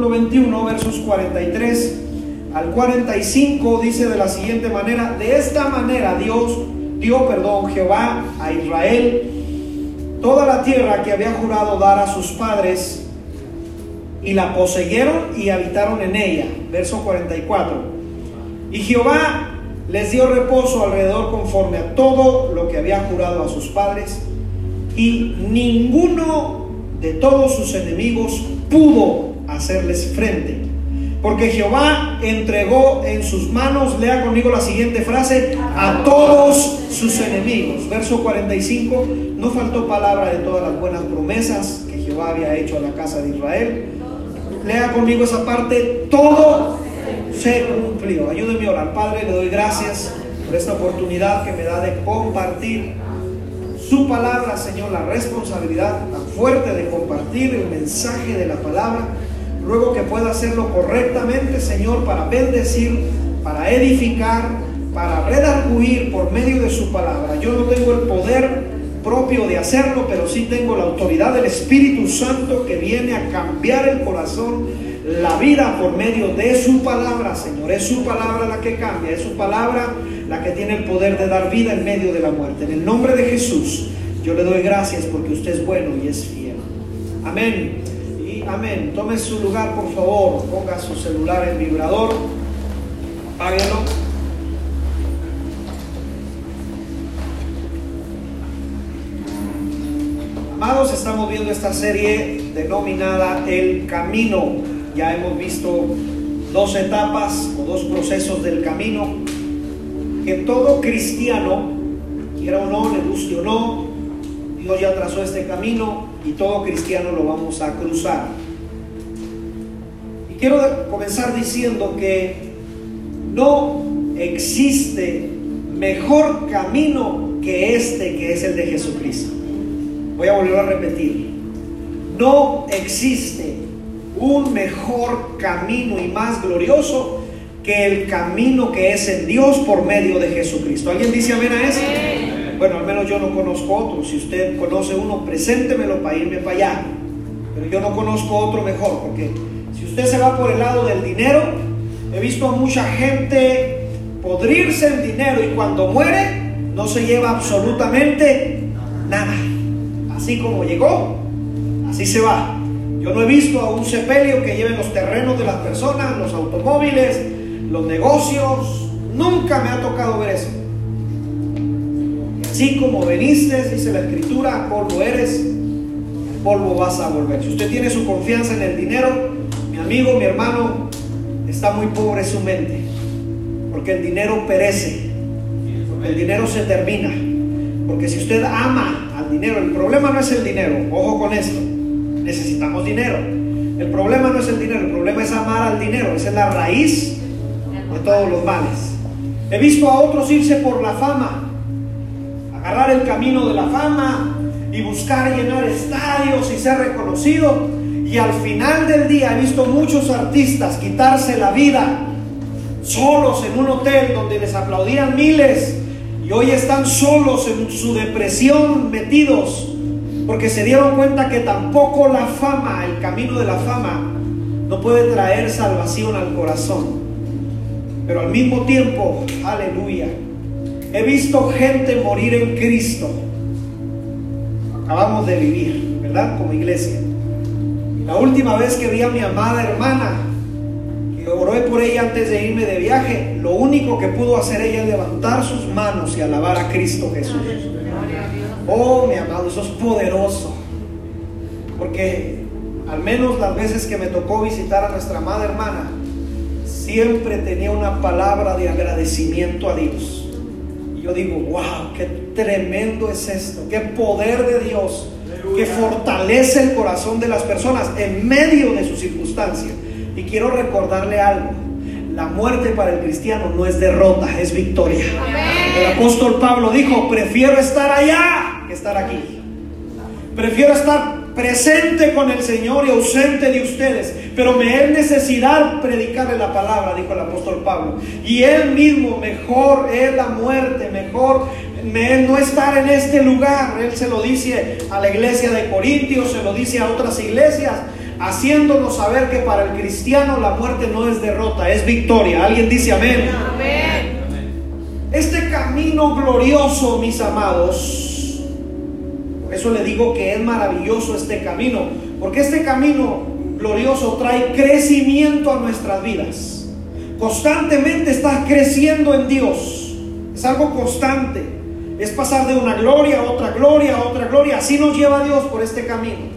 capítulo 21, versos 43 al 45 dice de la siguiente manera, de esta manera Dios dio, perdón, Jehová a Israel toda la tierra que había jurado dar a sus padres y la poseyeron y habitaron en ella. Verso 44. Y Jehová les dio reposo alrededor conforme a todo lo que había jurado a sus padres y ninguno de todos sus enemigos pudo hacerles frente. Porque Jehová entregó en sus manos, lea conmigo la siguiente frase, a todos sus enemigos. Verso 45, no faltó palabra de todas las buenas promesas que Jehová había hecho a la casa de Israel. Lea conmigo esa parte, todo se cumplió. Ayúdeme a orar. Padre, le doy gracias por esta oportunidad que me da de compartir su palabra, Señor, la responsabilidad tan fuerte de compartir el mensaje de la palabra. Ruego que pueda hacerlo correctamente, Señor, para bendecir, para edificar, para redarguir por medio de su palabra. Yo no tengo el poder propio de hacerlo, pero sí tengo la autoridad del Espíritu Santo que viene a cambiar el corazón, la vida por medio de su palabra, Señor. Es su palabra la que cambia, es su palabra la que tiene el poder de dar vida en medio de la muerte. En el nombre de Jesús, yo le doy gracias porque usted es bueno y es fiel. Amén. Amén. Tome su lugar, por favor. Ponga su celular en vibrador. Apáguelo. Amados, estamos viendo esta serie denominada El Camino. Ya hemos visto dos etapas o dos procesos del camino que todo cristiano, quiera o no, le guste o no, Dios ya trazó este camino y todo cristiano lo vamos a cruzar. Y quiero comenzar diciendo que no existe mejor camino que este que es el de Jesucristo. Voy a volver a repetir. No existe un mejor camino y más glorioso que el camino que es en Dios por medio de Jesucristo. ¿Alguien dice amén a eso? Bueno, al menos yo no conozco otro. Si usted conoce uno, preséntemelo para irme para allá. Pero yo no conozco otro mejor, porque si usted se va por el lado del dinero, he visto a mucha gente podrirse en dinero y cuando muere no se lleva absolutamente nada. Así como llegó, así se va. Yo no he visto a un sepelio que lleve los terrenos de las personas, los automóviles, los negocios. Nunca me ha tocado ver eso. Así como veniste, dice la escritura, polvo eres, polvo vas a volver. Si usted tiene su confianza en el dinero, mi amigo, mi hermano, está muy pobre su mente. Porque el dinero perece. El dinero se termina. Porque si usted ama al dinero, el problema no es el dinero, ojo con esto, necesitamos dinero. El problema no es el dinero, el problema es amar al dinero, esa es la raíz de todos los males. He visto a otros irse por la fama, agarrar el camino de la fama y buscar llenar estadios y ser reconocido. Y al final del día he visto muchos artistas quitarse la vida solos en un hotel donde les aplaudían miles y hoy están solos en su depresión metidos porque se dieron cuenta que tampoco la fama, el camino de la fama, no puede traer salvación al corazón. Pero al mismo tiempo, aleluya, he visto gente morir en Cristo. Acabamos de vivir, ¿verdad? Como iglesia. La última vez que vi a mi amada hermana, que oré por ella antes de irme de viaje, lo único que pudo hacer ella es levantar sus manos y alabar a Cristo Jesús. Oh, mi amado, eso es poderoso. Porque al menos las veces que me tocó visitar a nuestra amada hermana, siempre tenía una palabra de agradecimiento a Dios. Y yo digo, wow, qué tremendo es esto, qué poder de Dios que fortalece el corazón de las personas en medio de sus circunstancias. Y quiero recordarle algo. La muerte para el cristiano no es derrota, es victoria. El apóstol Pablo dijo, prefiero estar allá que estar aquí. Prefiero estar presente con el Señor y ausente de ustedes, pero me es necesidad predicarle la palabra, dijo el apóstol Pablo. Y él mismo, mejor es la muerte, mejor me no estar en este lugar. Él se lo dice a la iglesia de Corintios, se lo dice a otras iglesias. haciéndonos saber que para el cristiano la muerte no es derrota, es victoria. ¿Alguien dice amén? Amén. Este camino glorioso, mis amados, por eso le digo que es maravilloso este camino, porque este camino glorioso trae crecimiento a nuestras vidas. Constantemente estás creciendo en Dios. Es algo constante. Es pasar de una gloria a otra gloria a otra gloria. Así nos lleva Dios por este camino.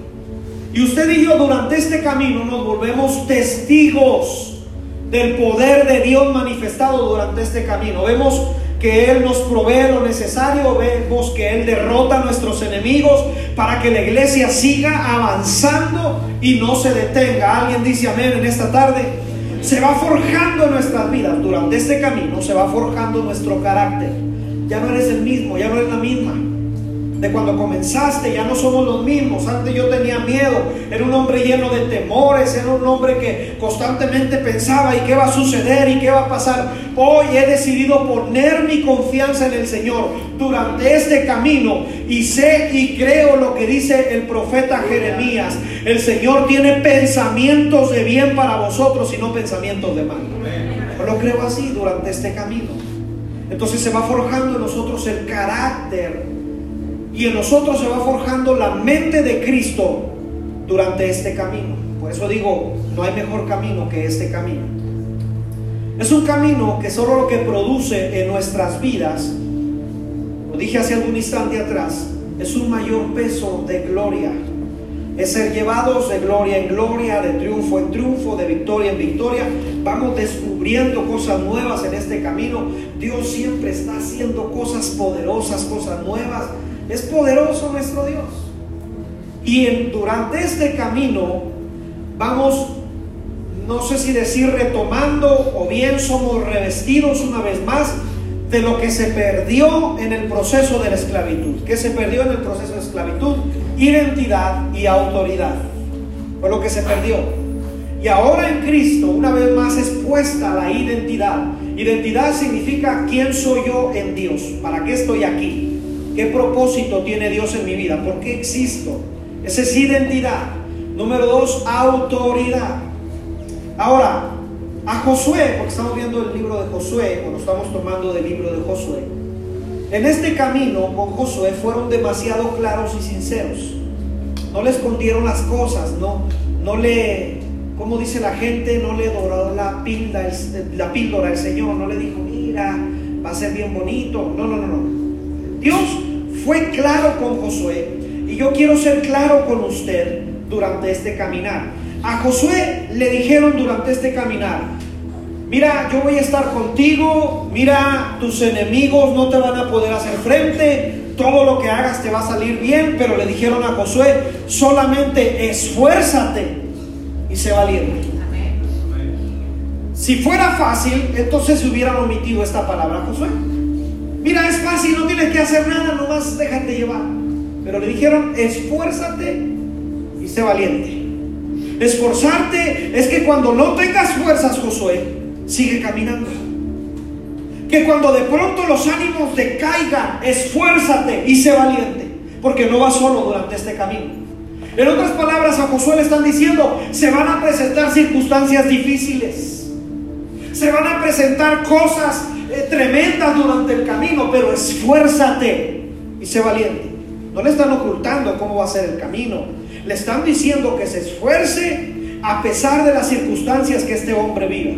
Y usted y yo durante este camino nos volvemos testigos del poder de Dios manifestado durante este camino. Vemos que Él nos provee lo necesario, vemos que Él derrota a nuestros enemigos para que la iglesia siga avanzando y no se detenga. Alguien dice amén en esta tarde. Se va forjando nuestras vidas durante este camino, se va forjando nuestro carácter. Ya no eres el mismo, ya no eres la misma de cuando comenzaste, ya no somos los mismos. Antes yo tenía miedo, era un hombre lleno de temores, era un hombre que constantemente pensaba y qué va a suceder y qué va a pasar. Hoy he decidido poner mi confianza en el Señor durante este camino y sé y creo lo que dice el profeta Jeremías. El Señor tiene pensamientos de bien para vosotros y no pensamientos de mal. Yo lo creo así durante este camino. Entonces se va forjando en nosotros el carácter y en nosotros se va forjando la mente de Cristo durante este camino. Por eso digo, no hay mejor camino que este camino. Es un camino que solo lo que produce en nuestras vidas, lo dije hace algún instante atrás, es un mayor peso de gloria. Es ser llevados de gloria en gloria, de triunfo en triunfo, de victoria en victoria. Vamos descubriendo cosas nuevas en este camino. Dios siempre está haciendo cosas poderosas, cosas nuevas. Es poderoso nuestro Dios. Y durante este camino vamos, no sé si decir retomando o bien somos revestidos una vez más de lo que se perdió en el proceso de la esclavitud. ¿Qué se perdió en el proceso de esclavitud? Identidad y autoridad. Fue lo que se perdió. Y ahora en Cristo, una vez más, es puesta la identidad. Identidad significa quién soy yo en Dios, para qué estoy aquí. ¿Qué propósito tiene Dios en mi vida? ¿Por qué existo? Esa es identidad. Número dos, autoridad. Ahora, a Josué, porque estamos viendo el libro de Josué, cuando estamos tomando del libro de Josué, en este camino con Josué fueron demasiado claros y sinceros. No le escondieron las cosas, no, no le, como dice la gente, no le doró la la píldora al Señor, no le dijo, mira, va a ser bien bonito. No, no, no, no. Dios fue claro con Josué y yo quiero ser claro con usted durante este caminar. A Josué le dijeron durante este caminar, mira, yo voy a estar contigo, mira, tus enemigos no te van a poder hacer frente, todo lo que hagas te va a salir bien, pero le dijeron a Josué, solamente esfuérzate y sé valiente. Si fuera fácil, entonces se hubieran omitido esta palabra Josué. Mira, es fácil, no tienes que hacer nada, nomás déjate llevar. Pero le dijeron, esfuérzate y sé valiente. Esforzarte es que cuando no tengas fuerzas, Josué, sigue caminando. Que cuando de pronto los ánimos te caigan, esfuérzate y sé valiente. Porque no vas solo durante este camino. En otras palabras, a Josué le están diciendo, se van a presentar circunstancias difíciles. Se van a presentar cosas tremendas durante el camino, pero esfuérzate y sé valiente. No le están ocultando cómo va a ser el camino. Le están diciendo que se esfuerce a pesar de las circunstancias que este hombre vive.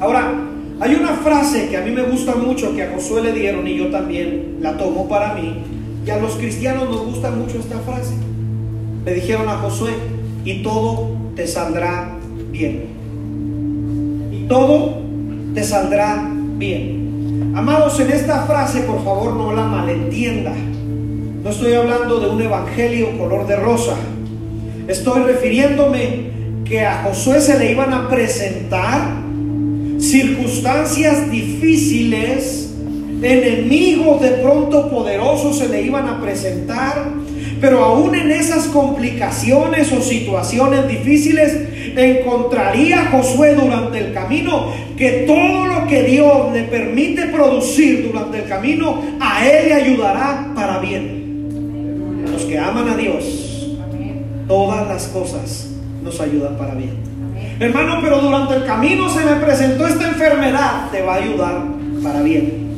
Ahora, hay una frase que a mí me gusta mucho que a Josué le dieron y yo también la tomo para mí. Y a los cristianos nos gusta mucho esta frase. Le dijeron a Josué, y todo te saldrá bien. Y todo te saldrá bien. Amados, en esta frase, por favor, no la malentienda. No estoy hablando de un evangelio color de rosa. Estoy refiriéndome que a Josué se le iban a presentar circunstancias difíciles, enemigos de pronto poderosos se le iban a presentar, pero aún en esas complicaciones o situaciones difíciles, encontraría Josué durante el camino que todo lo que Dios le permite producir durante el camino, a él le ayudará para bien. Los que aman a Dios, todas las cosas nos ayuda para bien. Hermano, pero durante el camino se me presentó esta enfermedad, te va a ayudar para bien.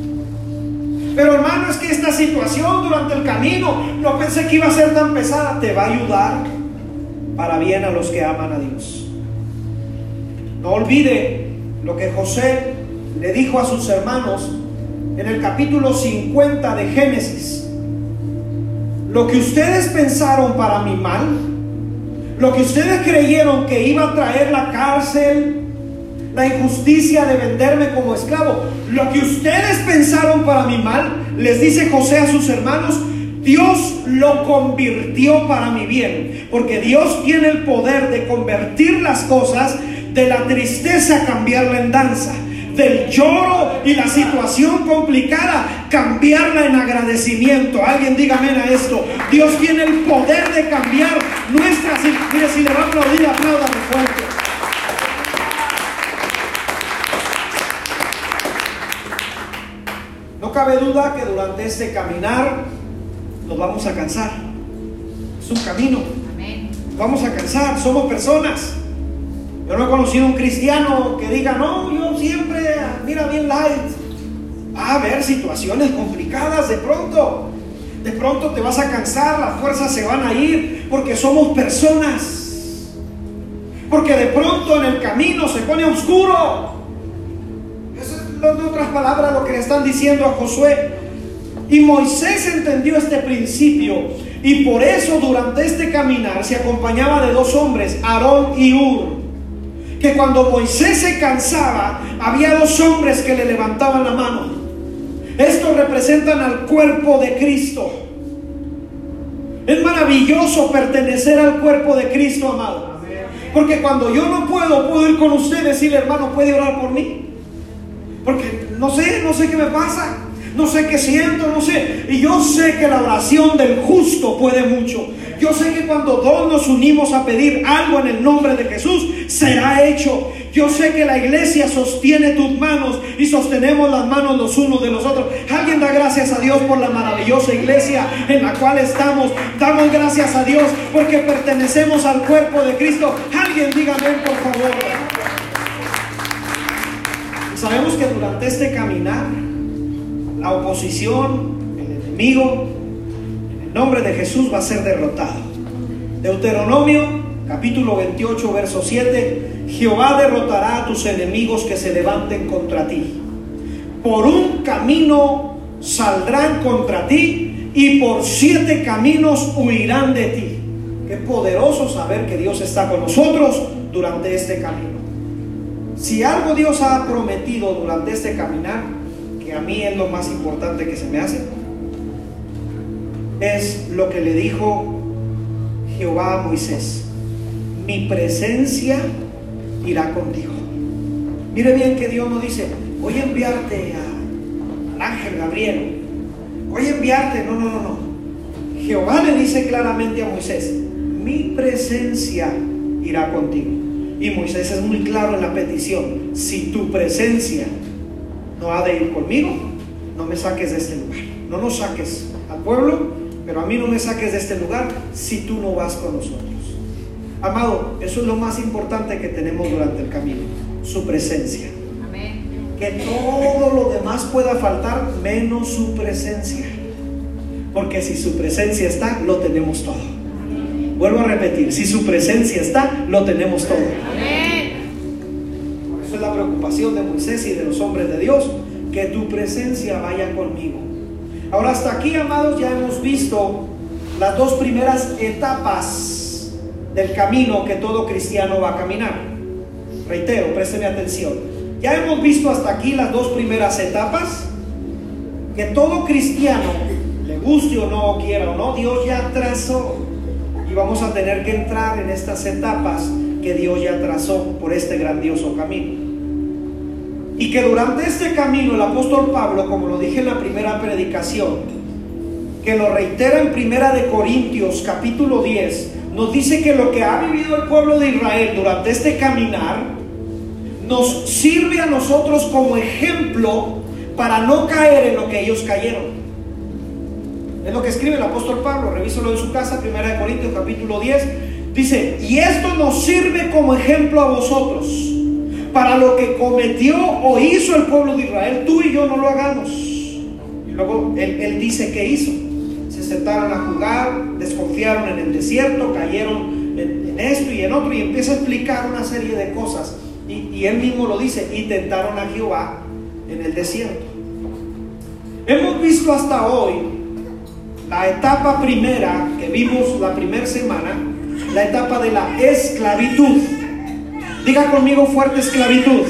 Pero hermano, es que esta situación durante el camino no pensé que iba a ser tan pesada, te va a ayudar para bien a los que aman a Dios. No olvide lo que José le dijo a sus hermanos en el capítulo 50 de Génesis. Lo que ustedes pensaron para mi mal, lo que ustedes creyeron que iba a traer la cárcel, la injusticia de venderme como esclavo, lo que ustedes pensaron para mi mal, les dice José a sus hermanos, Dios lo convirtió para mi bien, porque Dios tiene el poder de convertir las cosas de la tristeza, cambiarla en danza del lloro y la situación complicada, cambiarla en agradecimiento. Alguien dígame a esto. Dios tiene el poder de cambiar nuestras... Mire, si le va a aplaudir, apláudame fuerte. No cabe duda que durante este caminar nos vamos a cansar. Es un camino. Vamos a cansar, somos personas. Yo no he conocido un cristiano que diga, no, yo siempre, mira bien light. Va a haber situaciones complicadas de pronto. De pronto te vas a cansar, las fuerzas se van a ir, porque somos personas. Porque de pronto en el camino se pone oscuro. Eso es, en otras palabras, lo que le están diciendo a Josué. Y Moisés entendió este principio. Y por eso durante este caminar se acompañaba de dos hombres, Aarón y Ur que cuando Moisés se cansaba, había dos hombres que le levantaban la mano. Estos representan al cuerpo de Cristo. Es maravilloso pertenecer al cuerpo de Cristo, amado. Porque cuando yo no puedo, puedo ir con usted y decirle, hermano, ¿puede orar por mí? Porque no sé, no sé qué me pasa no sé qué siento, no sé. Y yo sé que la oración del justo puede mucho. Yo sé que cuando dos nos unimos a pedir algo en el nombre de Jesús, será hecho. Yo sé que la iglesia sostiene tus manos y sostenemos las manos los unos de los otros. Alguien da gracias a Dios por la maravillosa iglesia en la cual estamos. Damos gracias a Dios porque pertenecemos al cuerpo de Cristo. Alguien dígame por favor. Sabemos que durante este caminar la oposición, el enemigo, en el nombre de Jesús va a ser derrotado. Deuteronomio capítulo 28, verso 7, Jehová derrotará a tus enemigos que se levanten contra ti. Por un camino saldrán contra ti y por siete caminos huirán de ti. Qué poderoso saber que Dios está con nosotros durante este camino. Si algo Dios ha prometido durante este caminar, a mí es lo más importante que se me hace, es lo que le dijo Jehová a Moisés. Mi presencia irá contigo. Mire bien que Dios no dice, voy a enviarte al ángel Gabriel, voy a enviarte, no, no, no, no. Jehová le dice claramente a Moisés, mi presencia irá contigo. Y Moisés es muy claro en la petición, si tu presencia no ha de ir conmigo, no me saques de este lugar. No nos saques al pueblo, pero a mí no me saques de este lugar si tú no vas con nosotros. Amado, eso es lo más importante que tenemos durante el camino, su presencia. Que todo lo demás pueda faltar menos su presencia. Porque si su presencia está, lo tenemos todo. Vuelvo a repetir, si su presencia está, lo tenemos todo. Amén la preocupación de Moisés y de los hombres de Dios, que tu presencia vaya conmigo. Ahora hasta aquí, amados, ya hemos visto las dos primeras etapas del camino que todo cristiano va a caminar. Reitero, présteme atención. Ya hemos visto hasta aquí las dos primeras etapas que todo cristiano, le guste o no, quiera o no, Dios ya trazó. Y vamos a tener que entrar en estas etapas que Dios ya trazó por este grandioso camino. Y que durante este camino el apóstol Pablo, como lo dije en la primera predicación, que lo reitera en Primera de Corintios capítulo 10, nos dice que lo que ha vivido el pueblo de Israel durante este caminar nos sirve a nosotros como ejemplo para no caer en lo que ellos cayeron. Es lo que escribe el apóstol Pablo, revísalo en su casa, Primera de Corintios capítulo 10, Dice, y esto nos sirve como ejemplo a vosotros, para lo que cometió o hizo el pueblo de Israel, tú y yo no lo hagamos. Y luego él, dice que hizo. Se sentaron a jugar, desconfiaron en el desierto, cayeron en, esto y en otro, y empieza a explicar una serie de cosas. Y, él mismo lo dice, y tentaron a Jehová en el desierto. Hemos visto hasta hoy la etapa primera que vimos la primera semana, la etapa de la esclavitud. Diga conmigo fuerte esclavitud.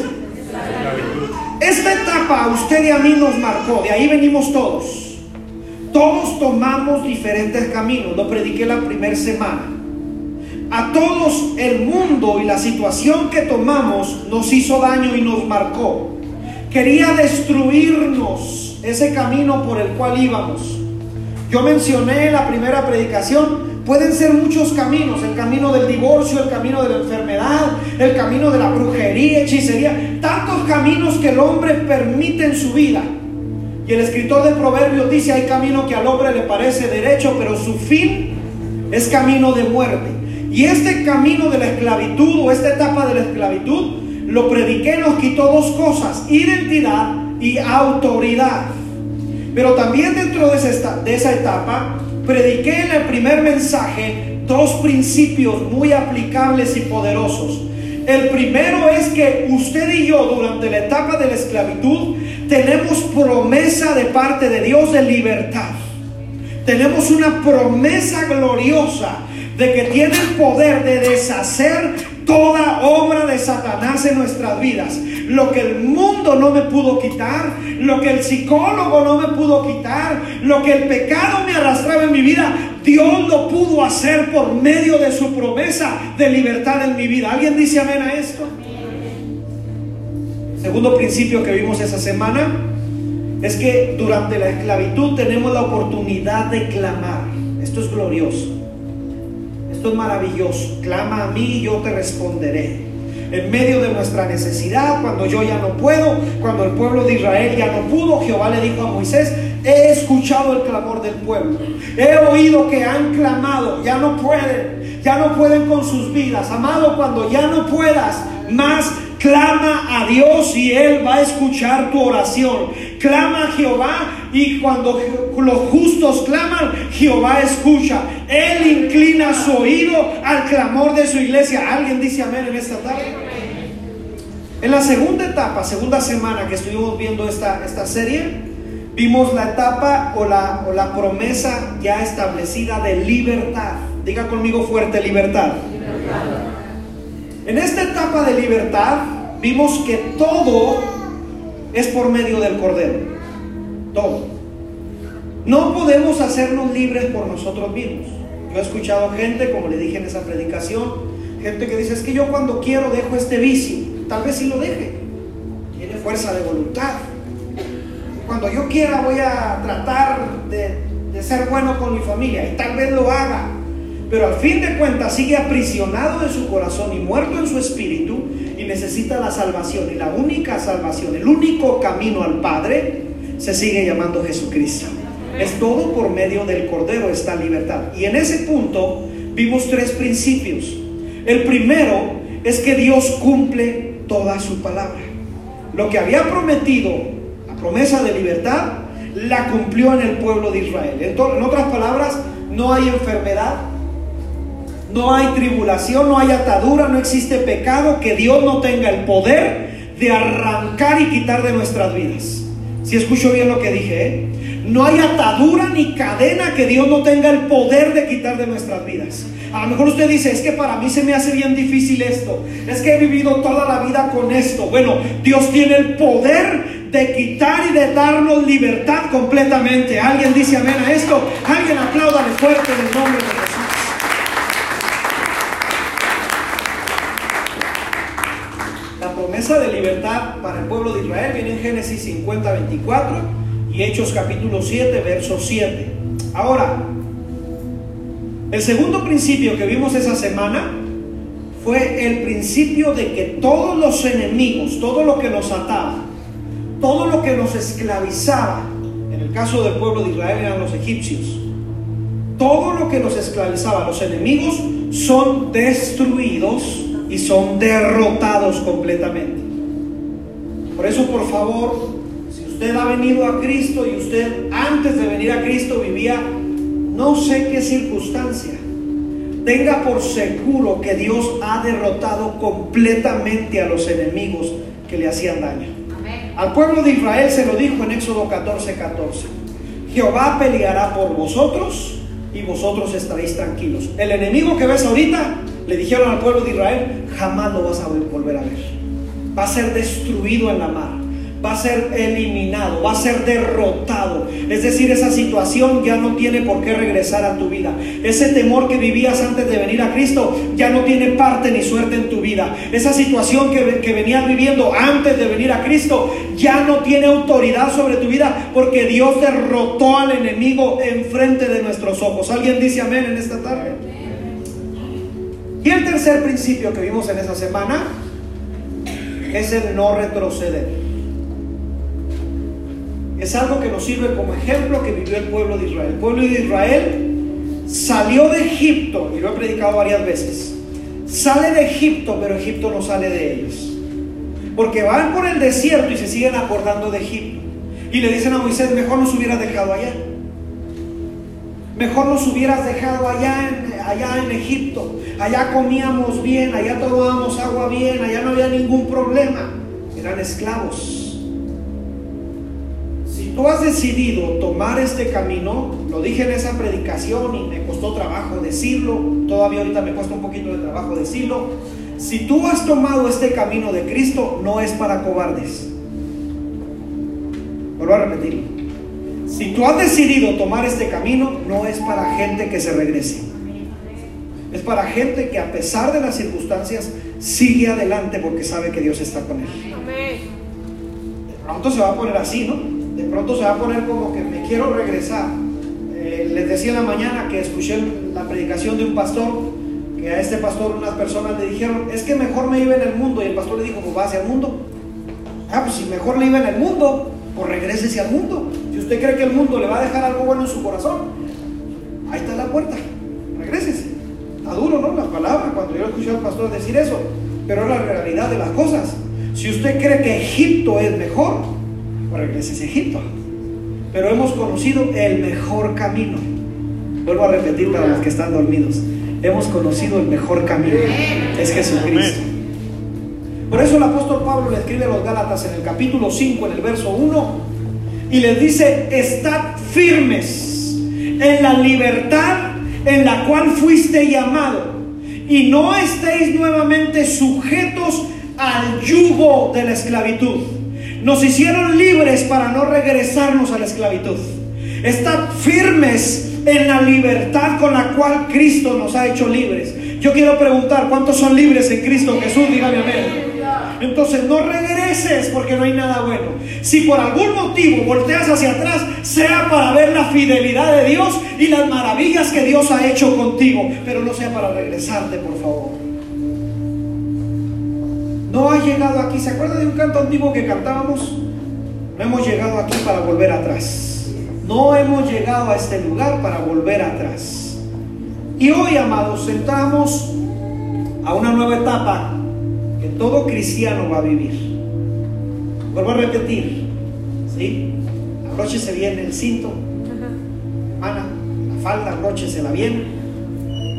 Esta etapa a usted y a mí nos marcó, de ahí venimos todos. Todos tomamos diferentes caminos, lo prediqué la primera semana. A todos el mundo y la situación que tomamos nos hizo daño y nos marcó. Quería destruirnos ese camino por el cual íbamos. Yo mencioné en la primera predicación, pueden ser muchos caminos, el camino del divorcio, el camino de la enfermedad, el camino de la brujería, hechicería, tantos caminos que el hombre permite en su vida. Y el escritor de Proverbios dice, hay camino que al hombre le parece derecho, pero su fin es camino de muerte. Y este camino de la esclavitud o esta etapa de la esclavitud, lo prediqué, nos quitó dos cosas, identidad y autoridad. Pero también dentro de esa, de esa etapa, prediqué en el primer mensaje dos principios muy aplicables y poderosos. El primero es que usted y yo durante la etapa de la esclavitud tenemos promesa de parte de Dios de libertad. Tenemos una promesa gloriosa de que tiene el poder de deshacer toda obra de Satanás en nuestras vidas. Lo que el mundo no me pudo quitar, lo que el psicólogo no me pudo quitar, lo que el pecado me arrastraba en mi vida, Dios lo pudo hacer por medio de su promesa de libertad en mi vida. ¿Alguien dice amén a esto? Segundo principio que vimos esa semana es que durante la esclavitud tenemos la oportunidad de clamar. Esto es glorioso. Esto es maravilloso. Clama a mí y yo te responderé. En medio de nuestra necesidad, cuando yo ya no puedo, cuando el pueblo de Israel ya no pudo, Jehová le dijo a Moisés, he escuchado el clamor del pueblo. He oído que han clamado, ya no pueden, ya no pueden con sus vidas. Amado, cuando ya no puedas más, clama a Dios y Él va a escuchar tu oración. Clama a Jehová y cuando los justos claman, Jehová escucha. Él inclina su oído al clamor de su iglesia. ¿Alguien dice amén en esta tarde? En la segunda etapa, segunda semana que estuvimos viendo esta, esta serie, vimos la etapa o la, o la promesa ya establecida de libertad. Diga conmigo fuerte, libertad. En esta etapa de libertad vimos que todo es por medio del Cordero. Todo. No podemos hacernos libres por nosotros mismos. Yo he escuchado gente, como le dije en esa predicación, gente que dice, es que yo cuando quiero dejo este vicio. Tal vez sí lo deje. Tiene fuerza de voluntad. Cuando yo quiera voy a tratar de, de ser bueno con mi familia y tal vez lo haga. Pero al fin de cuentas sigue aprisionado en su corazón y muerto en su espíritu y necesita la salvación. Y la única salvación, el único camino al Padre se sigue llamando Jesucristo. Es todo por medio del Cordero esta libertad. Y en ese punto vimos tres principios. El primero es que Dios cumple toda su palabra. Lo que había prometido, la promesa de libertad, la cumplió en el pueblo de Israel. En, en otras palabras, no hay enfermedad, no hay tribulación, no hay atadura, no existe pecado que Dios no tenga el poder de arrancar y quitar de nuestras vidas. Si escucho bien lo que dije, ¿eh? no hay atadura ni cadena que Dios no tenga el poder de quitar de nuestras vidas. A lo mejor usted dice, es que para mí se me hace bien difícil esto, es que he vivido toda la vida con esto. Bueno, Dios tiene el poder de quitar y de darnos libertad completamente. ¿Alguien dice amén a esto? Alguien aplauda de fuerte en el nombre de De libertad para el pueblo de Israel viene en Génesis 50, 24 y Hechos capítulo 7, verso 7. Ahora, el segundo principio que vimos esa semana fue el principio de que todos los enemigos, todo lo que nos ataba, todo lo que nos esclavizaba, en el caso del pueblo de Israel eran los egipcios, todo lo que nos esclavizaba, los enemigos son destruidos y son derrotados completamente. Por eso, por favor, si usted ha venido a Cristo y usted antes de venir a Cristo vivía no sé qué circunstancia, tenga por seguro que Dios ha derrotado completamente a los enemigos que le hacían daño. Al pueblo de Israel se lo dijo en Éxodo 14, 14. Jehová peleará por vosotros y vosotros estaréis tranquilos. El enemigo que ves ahorita, le dijeron al pueblo de Israel, jamás lo vas a volver a ver. Va a ser destruido en la mar va a ser eliminado, va a ser derrotado. Es decir, esa situación ya no tiene por qué regresar a tu vida. Ese temor que vivías antes de venir a Cristo ya no tiene parte ni suerte en tu vida. Esa situación que, que venías viviendo antes de venir a Cristo ya no tiene autoridad sobre tu vida porque Dios derrotó al enemigo enfrente de nuestros ojos. ¿Alguien dice amén en esta tarde? Y el tercer principio que vimos en esa semana es el no retroceder es algo que nos sirve como ejemplo que vivió el pueblo de Israel. El pueblo de Israel salió de Egipto, y lo he predicado varias veces, sale de Egipto, pero Egipto no sale de ellos. Porque van por el desierto y se siguen acordando de Egipto. Y le dicen a Moisés, mejor nos hubieras dejado allá. Mejor nos hubieras dejado allá en, allá en Egipto. Allá comíamos bien, allá tomábamos agua bien, allá no había ningún problema. Eran esclavos tú has decidido tomar este camino, lo dije en esa predicación y me costó trabajo decirlo, todavía ahorita me cuesta un poquito de trabajo decirlo, si tú has tomado este camino de Cristo, no es para cobardes. Vuelvo a repetirlo. Si tú has decidido tomar este camino, no es para gente que se regrese. Es para gente que a pesar de las circunstancias sigue adelante porque sabe que Dios está con él. De pronto se va a poner así, ¿no? de pronto se va a poner como que me quiero regresar. Eh, les decía en la mañana que escuché la predicación de un pastor, que a este pastor unas personas le dijeron, es que mejor me iba en el mundo. Y el pastor le dijo, pues va hacia el mundo. Ah, pues si mejor le iba en el mundo, pues regrésese al mundo. Si usted cree que el mundo le va a dejar algo bueno en su corazón, ahí está la puerta, regrésese. Duro, ¿no? Las palabras, cuando yo escuché al pastor decir eso, pero es la realidad de las cosas. Si usted cree que Egipto es mejor, que es Egipto. Pero hemos conocido el mejor camino. Vuelvo a repetir para los que están dormidos. Hemos conocido el mejor camino. Es Jesucristo. Por eso el apóstol Pablo le escribe a los Gálatas en el capítulo 5, en el verso 1, y les dice, estad firmes en la libertad en la cual fuiste llamado, y no estéis nuevamente sujetos al yugo de la esclavitud. Nos hicieron libres para no regresarnos a la esclavitud. Están firmes en la libertad con la cual Cristo nos ha hecho libres. Yo quiero preguntar, ¿cuántos son libres en Cristo Jesús? Dígame amén. Entonces no regreses porque no hay nada bueno. Si por algún motivo volteas hacia atrás, sea para ver la fidelidad de Dios y las maravillas que Dios ha hecho contigo, pero no sea para regresarte, por favor. No ha llegado aquí. ¿Se acuerda de un canto antiguo que cantábamos? No hemos llegado aquí para volver atrás. No hemos llegado a este lugar para volver atrás. Y hoy, amados, entramos a una nueva etapa que todo cristiano va a vivir. Vuelvo a repetir, ¿sí? se viene el cinto, hermana, la falda, la bien,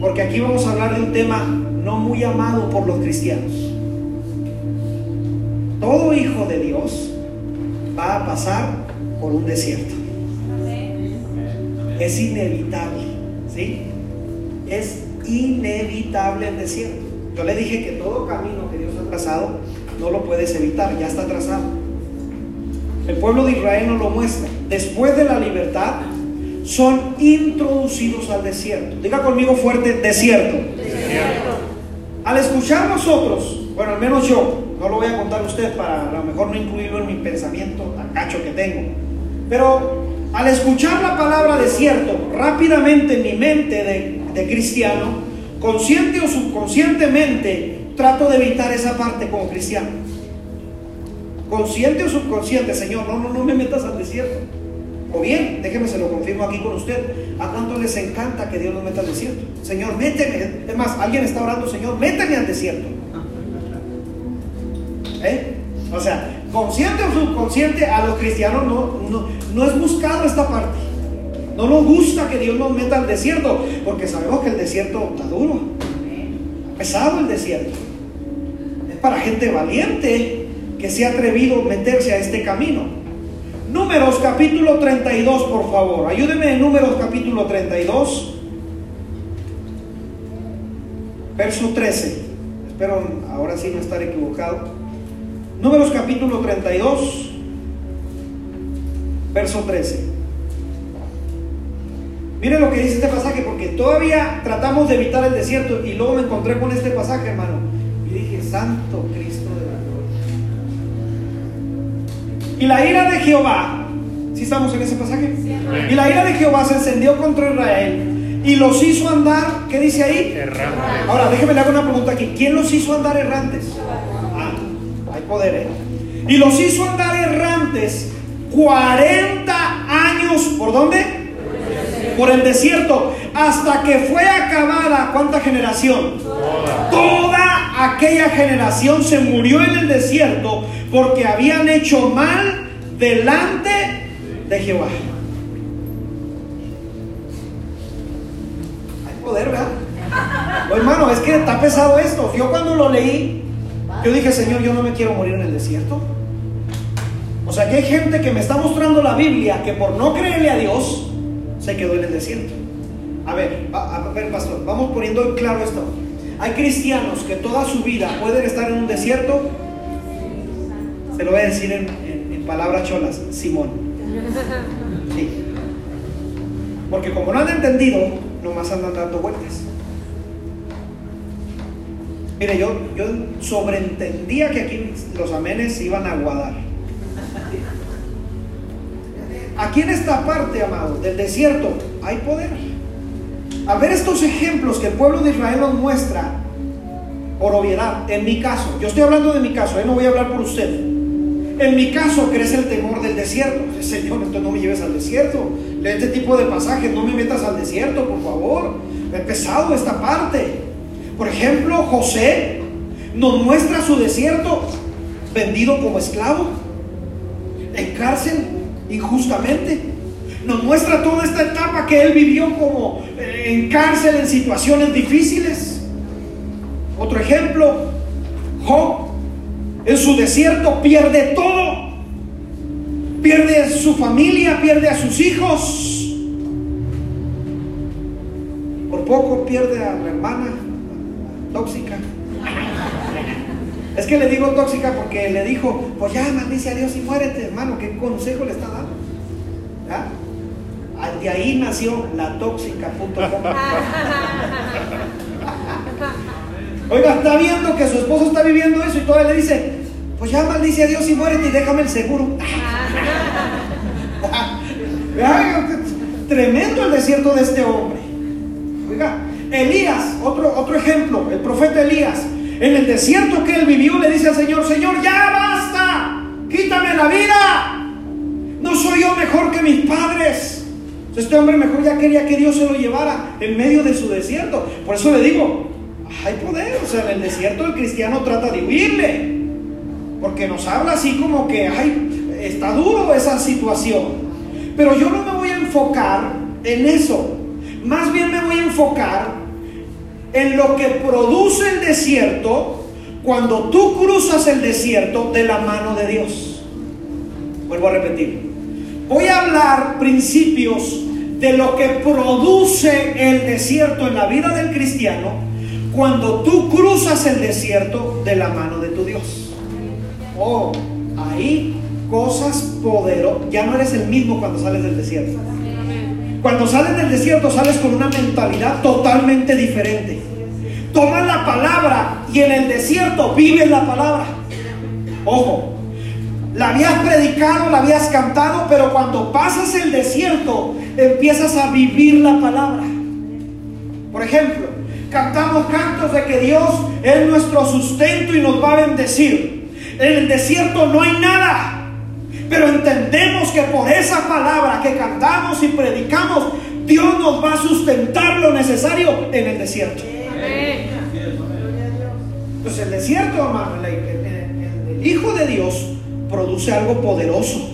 porque aquí vamos a hablar de un tema no muy amado por los cristianos todo hijo de Dios va a pasar por un desierto. Es inevitable, ¿sí? Es inevitable el desierto. Yo le dije que todo camino que Dios ha trazado no lo puedes evitar, ya está trazado. El pueblo de Israel no lo muestra. Después de la libertad, son introducidos al desierto. Diga conmigo fuerte, desierto. desierto. Al escuchar nosotros, bueno, al menos yo, no lo voy a contar a usted para a lo mejor no incluirlo en mi pensamiento tan cacho que tengo. Pero al escuchar la palabra desierto, rápidamente en mi mente de, de cristiano, consciente o subconscientemente, trato de evitar esa parte como cristiano. Consciente o subconsciente, Señor, no, no, no me metas al desierto. O bien, déjeme se lo confirmo aquí con usted. ¿A cuánto les encanta que Dios nos meta al desierto? Señor, méteme. Es más, alguien está orando, Señor, méteme al desierto. ¿Eh? O sea, consciente o subconsciente, a los cristianos no, no, no es buscado esta parte. No nos gusta que Dios nos meta al desierto, porque sabemos que el desierto está duro. pesado el desierto. Es para gente valiente que se ha atrevido a meterse a este camino. Números capítulo 32, por favor. Ayúdeme en Números capítulo 32. Verso 13. Espero ahora sí no estar equivocado. Números capítulo 32. Verso 13. Mire lo que dice este pasaje, porque todavía tratamos de evitar el desierto y luego me encontré con este pasaje, hermano. Y dije, Santo Y la ira de Jehová, si estamos en ese pasaje? Y la ira de Jehová se encendió contra Israel y los hizo andar, ¿qué dice ahí? Errantes. Ahora, déjeme le hago una pregunta aquí. ¿Quién los hizo andar errantes? Ah, hay poder, ¿eh? Y los hizo andar errantes 40 años, ¿por dónde? Por el desierto, hasta que fue acabada, ¿cuánta generación? Toda. Aquella generación se murió en el desierto porque habían hecho mal delante de Jehová. Hay poder, ¿verdad? hermano, es que está pesado esto. Yo cuando lo leí, yo dije, Señor, yo no me quiero morir en el desierto. O sea que hay gente que me está mostrando la Biblia que por no creerle a Dios se quedó en el desierto. A ver, a, ver, pastor, vamos poniendo en claro esto. Hay cristianos que toda su vida pueden estar en un desierto se lo voy a decir en, palabras cholas, Simón. Sí. Porque como no han entendido, nomás andan dando vueltas. Mire, yo, yo sobreentendía que aquí los amenes iban a aguadar. Aquí en esta parte, amado, del desierto, hay poder. Al ver estos ejemplos que el pueblo de Israel nos muestra, por obviedad, en mi caso, yo estoy hablando de mi caso, no voy a hablar por usted. En mi caso crece el temor del desierto. Señor, entonces no me lleves al desierto. Lee este tipo de pasajes, no me metas al desierto, por favor. He pesado esta parte. Por ejemplo, José nos muestra su desierto vendido como esclavo, en cárcel injustamente. Nos muestra toda esta etapa que él vivió como eh, en cárcel, en situaciones difíciles. Otro ejemplo, Job en su desierto pierde todo. Pierde su familia, pierde a sus hijos. Por poco pierde a la hermana tóxica. Es que le digo tóxica porque le dijo, pues ya maldice a Dios y muérete, hermano. ¿Qué consejo le está dando? ¿Ya? De ahí nació la tóxica.com. Oiga, está viendo que su esposo está viviendo eso y todavía le dice, pues ya maldice a Dios y muérete y déjame el seguro. Tremendo el desierto de este hombre. Oiga, Elías, otro, otro ejemplo, el profeta Elías, en el desierto que él vivió le dice al Señor, Señor, ya basta, quítame la vida. No soy yo mejor que mis padres. Este hombre mejor ya quería que Dios se lo llevara en medio de su desierto. Por eso le digo, hay poder. O sea, en el desierto el cristiano trata de huirle. Porque nos habla así como que, ay, está duro esa situación. Pero yo no me voy a enfocar en eso. Más bien me voy a enfocar en lo que produce el desierto cuando tú cruzas el desierto de la mano de Dios. Vuelvo a repetir. Voy a hablar principios de lo que produce el desierto en la vida del cristiano cuando tú cruzas el desierto de la mano de tu Dios. Oh, ahí cosas poderosas. Ya no eres el mismo cuando sales del desierto. Cuando sales del desierto sales con una mentalidad totalmente diferente. Tomas la palabra y en el desierto vives la palabra. Ojo, la habías predicado, la habías cantado, pero cuando pasas el desierto empiezas a vivir la palabra. Por ejemplo, Cantamos cantos de que Dios es nuestro sustento y nos va a bendecir. En el desierto no hay nada. Pero entendemos que por esa palabra que cantamos y predicamos, Dios nos va a sustentar lo necesario en el desierto. Pues el desierto, hermano, el Hijo de Dios produce algo poderoso.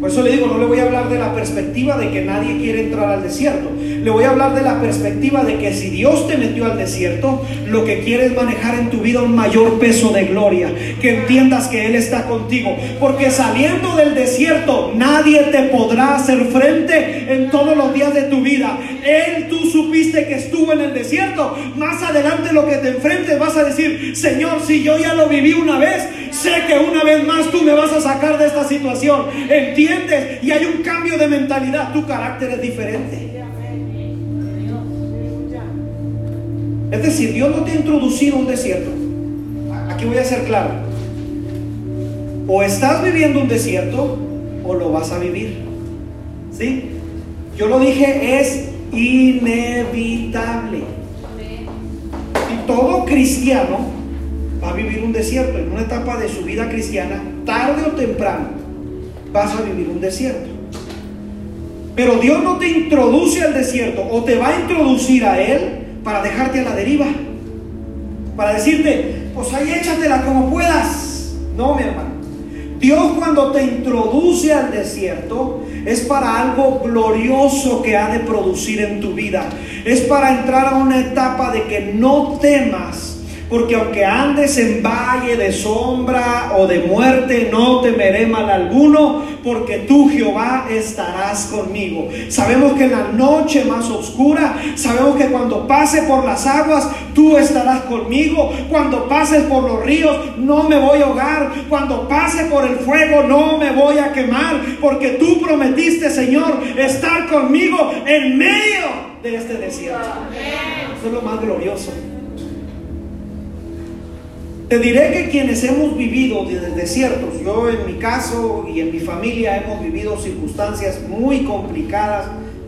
Por eso le digo, no le voy a hablar de la perspectiva de que nadie quiere entrar al desierto. Le voy a hablar de la perspectiva de que si Dios te metió al desierto, lo que quiere es manejar en tu vida un mayor peso de gloria. Que entiendas que Él está contigo. Porque saliendo del desierto, nadie te podrá hacer frente en todos los días de tu vida. Él, tú supiste que estuvo en el desierto. Más adelante lo que te enfrentes vas a decir, Señor, si yo ya lo viví una vez, sé que una vez más tú me vas a sacar de esta situación. Y hay un cambio de mentalidad. Tu carácter es diferente. Es decir, Dios no te ha introducido un desierto. Aquí voy a ser claro. O estás viviendo un desierto o lo vas a vivir. ¿Sí? Yo lo dije, es inevitable. Y todo cristiano va a vivir un desierto. En una etapa de su vida cristiana, tarde o temprano, vas a vivir un desierto. Pero Dios no te introduce al desierto o te va a introducir a Él para dejarte a la deriva. Para decirte, pues ahí échatela como puedas. No, mi hermano. Dios cuando te introduce al desierto es para algo glorioso que ha de producir en tu vida. Es para entrar a una etapa de que no temas porque aunque andes en valle de sombra o de muerte, no temeré mal alguno, porque tú Jehová estarás conmigo. Sabemos que en la noche más oscura, sabemos que cuando pase por las aguas, tú estarás conmigo. Cuando pases por los ríos, no me voy a ahogar. Cuando pase por el fuego, no me voy a quemar, porque tú prometiste, Señor, estar conmigo en medio de este desierto. Eso es lo más glorioso. Te diré que quienes hemos vivido desiertos, yo en mi caso y en mi familia hemos vivido circunstancias muy complicadas,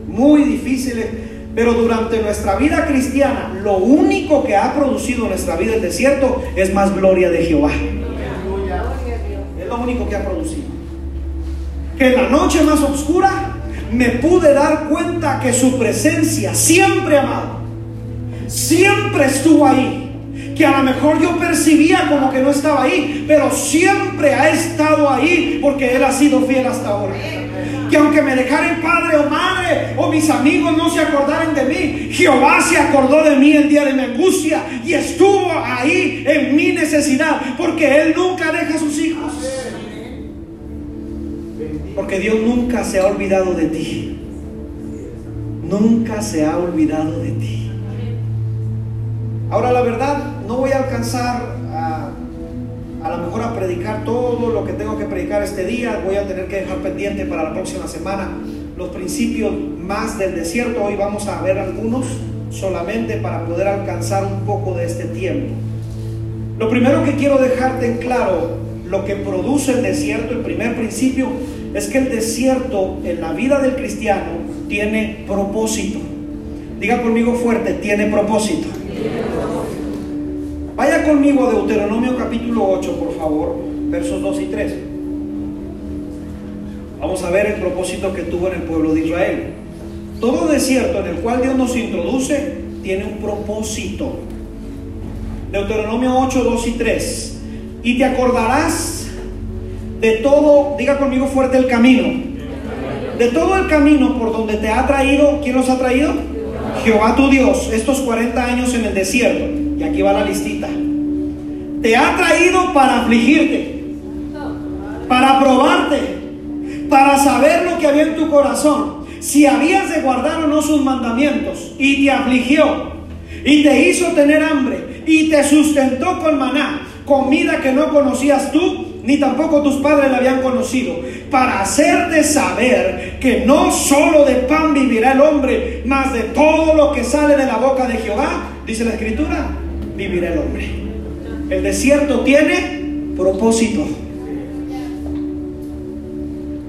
muy difíciles, pero durante nuestra vida cristiana lo único que ha producido en nuestra vida el desierto es más gloria de Jehová. Es lo único que ha producido. Que en la noche más oscura me pude dar cuenta que su presencia siempre amado, siempre estuvo ahí a lo mejor yo percibía como que no estaba ahí, pero siempre ha estado ahí porque Él ha sido fiel hasta ahora. Que aunque me dejara padre o madre o mis amigos no se acordaran de mí, Jehová se acordó de mí el día de mi angustia y estuvo ahí en mi necesidad, porque Él nunca deja a sus hijos. Porque Dios nunca se ha olvidado de ti. Nunca se ha olvidado de ti. Ahora la verdad, no voy a alcanzar a, a lo mejor a predicar todo lo que tengo que predicar este día. Voy a tener que dejar pendiente para la próxima semana los principios más del desierto. Hoy vamos a ver algunos solamente para poder alcanzar un poco de este tiempo. Lo primero que quiero dejarte en claro, lo que produce el desierto, el primer principio, es que el desierto en la vida del cristiano tiene propósito. Diga conmigo fuerte, tiene propósito. Conmigo a Deuteronomio capítulo 8, por favor, versos 2 y 3. Vamos a ver el propósito que tuvo en el pueblo de Israel. Todo desierto en el cual Dios nos introduce tiene un propósito. Deuteronomio 8, 2 y 3. Y te acordarás de todo, diga conmigo fuerte el camino. De todo el camino por donde te ha traído, ¿quién los ha traído? Jehová tu Dios, estos 40 años en el desierto y aquí va la listita. Te ha traído para afligirte, para probarte, para saber lo que había en tu corazón, si habías de guardar o no sus mandamientos, y te afligió, y te hizo tener hambre, y te sustentó con maná, comida que no conocías tú, ni tampoco tus padres la habían conocido, para hacerte saber que no solo de pan vivirá el hombre, mas de todo lo que sale de la boca de Jehová, dice la escritura, vivirá el hombre. El desierto tiene propósito.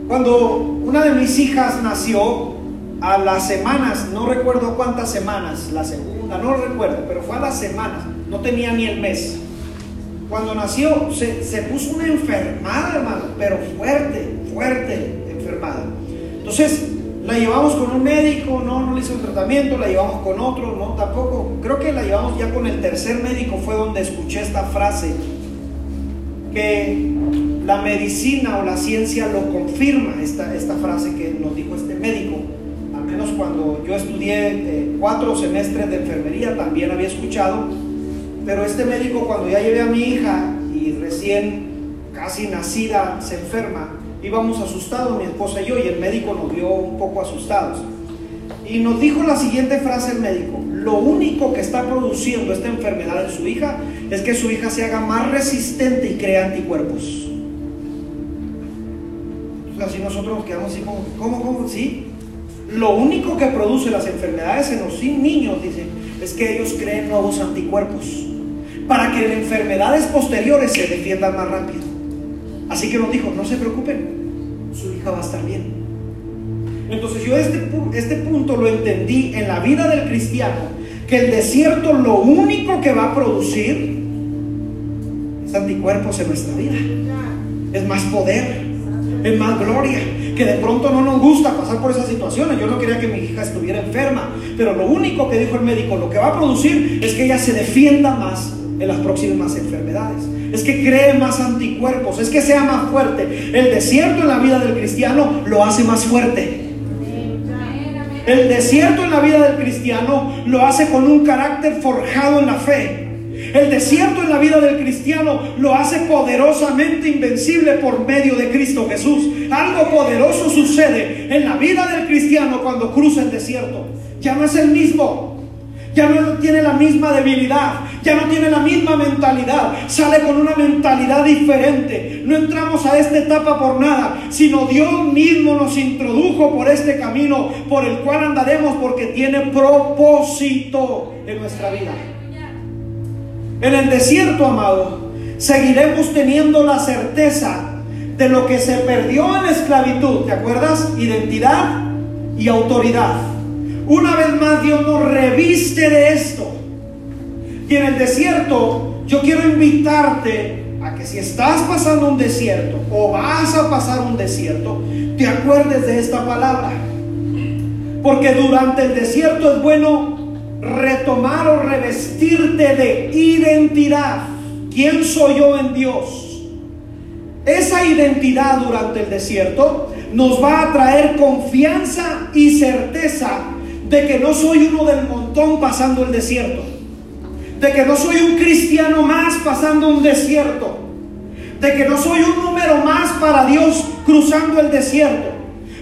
Cuando una de mis hijas nació, a las semanas, no recuerdo cuántas semanas, la segunda, no recuerdo, pero fue a las semanas, no tenía ni el mes. cuando nació se, se puso una enfermada, hermano, pero fuerte, fuerte enfermada. Entonces la llevamos con un médico, no, no le hizo el tratamiento, la llevamos con otro, no, tampoco. Creo que la llevamos ya con el tercer médico, fue donde escuché esta frase, que la medicina o la ciencia lo confirma, esta, esta frase que nos dijo este médico. Al menos cuando yo estudié eh, cuatro semestres de enfermería también había escuchado, pero este médico cuando ya llevé a mi hija y recién casi nacida se enferma, íbamos asustados, mi esposa y yo, y el médico nos vio un poco asustados. Y nos dijo la siguiente frase el médico, lo único que está produciendo esta enfermedad en su hija es que su hija se haga más resistente y crea anticuerpos. Así nosotros nos quedamos así como, ¿cómo, cómo? Sí. Lo único que produce las enfermedades en los niños, dice, es que ellos creen nuevos anticuerpos para que en enfermedades posteriores se defiendan más rápido. Así que nos dijo, no se preocupen, su hija va a estar bien. Entonces yo este, este punto lo entendí en la vida del cristiano, que el desierto lo único que va a producir es anticuerpos en nuestra vida. Es más poder, es más gloria, que de pronto no nos gusta pasar por esas situaciones. Yo no quería que mi hija estuviera enferma, pero lo único que dijo el médico, lo que va a producir es que ella se defienda más en las próximas enfermedades es que cree más anticuerpos, es que sea más fuerte. El desierto en la vida del cristiano lo hace más fuerte. El desierto en la vida del cristiano lo hace con un carácter forjado en la fe. El desierto en la vida del cristiano lo hace poderosamente invencible por medio de Cristo Jesús. Algo poderoso sucede en la vida del cristiano cuando cruza el desierto. Ya no es el mismo ya no tiene la misma debilidad, ya no tiene la misma mentalidad, sale con una mentalidad diferente. No entramos a esta etapa por nada, sino Dios mismo nos introdujo por este camino por el cual andaremos porque tiene propósito en nuestra vida. En el desierto, amado, seguiremos teniendo la certeza de lo que se perdió en la esclavitud, ¿te acuerdas? Identidad y autoridad. Una vez más Dios nos reviste de esto. Y en el desierto yo quiero invitarte a que si estás pasando un desierto o vas a pasar un desierto, te acuerdes de esta palabra. Porque durante el desierto es bueno retomar o revestirte de identidad. ¿Quién soy yo en Dios? Esa identidad durante el desierto nos va a traer confianza y certeza de que no soy uno del montón pasando el desierto, de que no soy un cristiano más pasando un desierto, de que no soy un número más para Dios cruzando el desierto.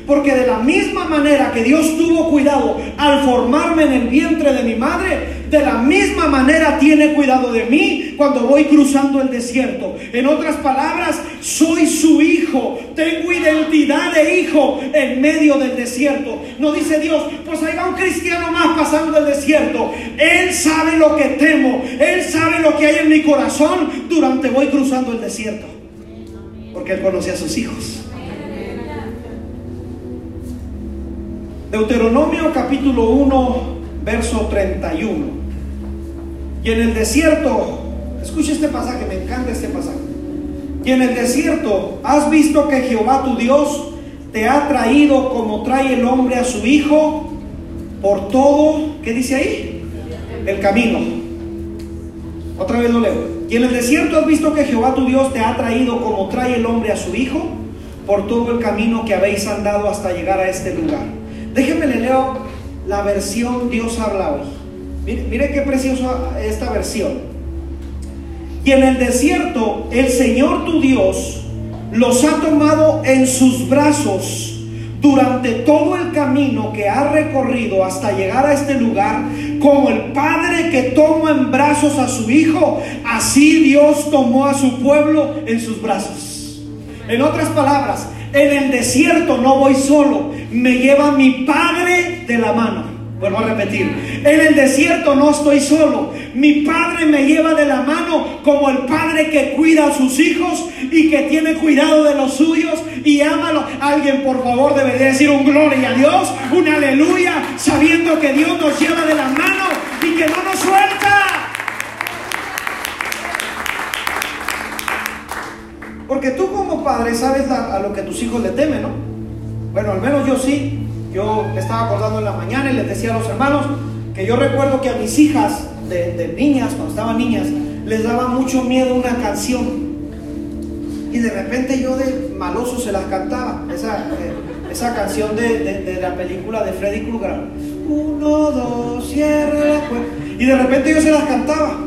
Porque de la misma manera que Dios tuvo cuidado al formarme en el vientre de mi madre, de la misma manera tiene cuidado de mí cuando voy cruzando el desierto. En otras palabras, soy su hijo, tengo identidad de hijo en medio del desierto. No dice Dios, pues ahí va un cristiano más pasando el desierto. Él sabe lo que temo, Él sabe lo que hay en mi corazón durante voy cruzando el desierto. Porque Él conoce a sus hijos. Deuteronomio capítulo 1, verso 31. Y en el desierto, escucha este pasaje, me encanta este pasaje. Y en el desierto has visto que Jehová tu Dios te ha traído como trae el hombre a su hijo por todo, ¿qué dice ahí? El camino. Otra vez lo leo. Y en el desierto has visto que Jehová tu Dios te ha traído como trae el hombre a su hijo por todo el camino que habéis andado hasta llegar a este lugar. Déjenme le leo la versión Dios habla hoy. Mire, qué preciosa esta versión. Y en el desierto el Señor tu Dios los ha tomado en sus brazos durante todo el camino que ha recorrido hasta llegar a este lugar, como el padre que toma en brazos a su hijo, así Dios tomó a su pueblo en sus brazos. En otras palabras, en el desierto no voy solo, me lleva mi padre de la mano. Vuelvo a repetir, en el desierto no estoy solo. Mi padre me lleva de la mano como el padre que cuida a sus hijos y que tiene cuidado de los suyos y ámalo. Alguien por favor debería decir un gloria a Dios, un aleluya, sabiendo que Dios nos lleva de la mano y que no nos suelta. Porque tú como padre sabes a, a lo que tus hijos le temen, ¿no? Bueno, al menos yo sí. Yo estaba acordando en la mañana y les decía a los hermanos que yo recuerdo que a mis hijas de, niñas, cuando estaban niñas, les daba mucho miedo una canción. Y de repente yo de maloso se las cantaba. Esa, eh, esa canción de, de- la película de Freddy Krueger. Uno, dos, cierra la puerta. Y de repente yo se las cantaba.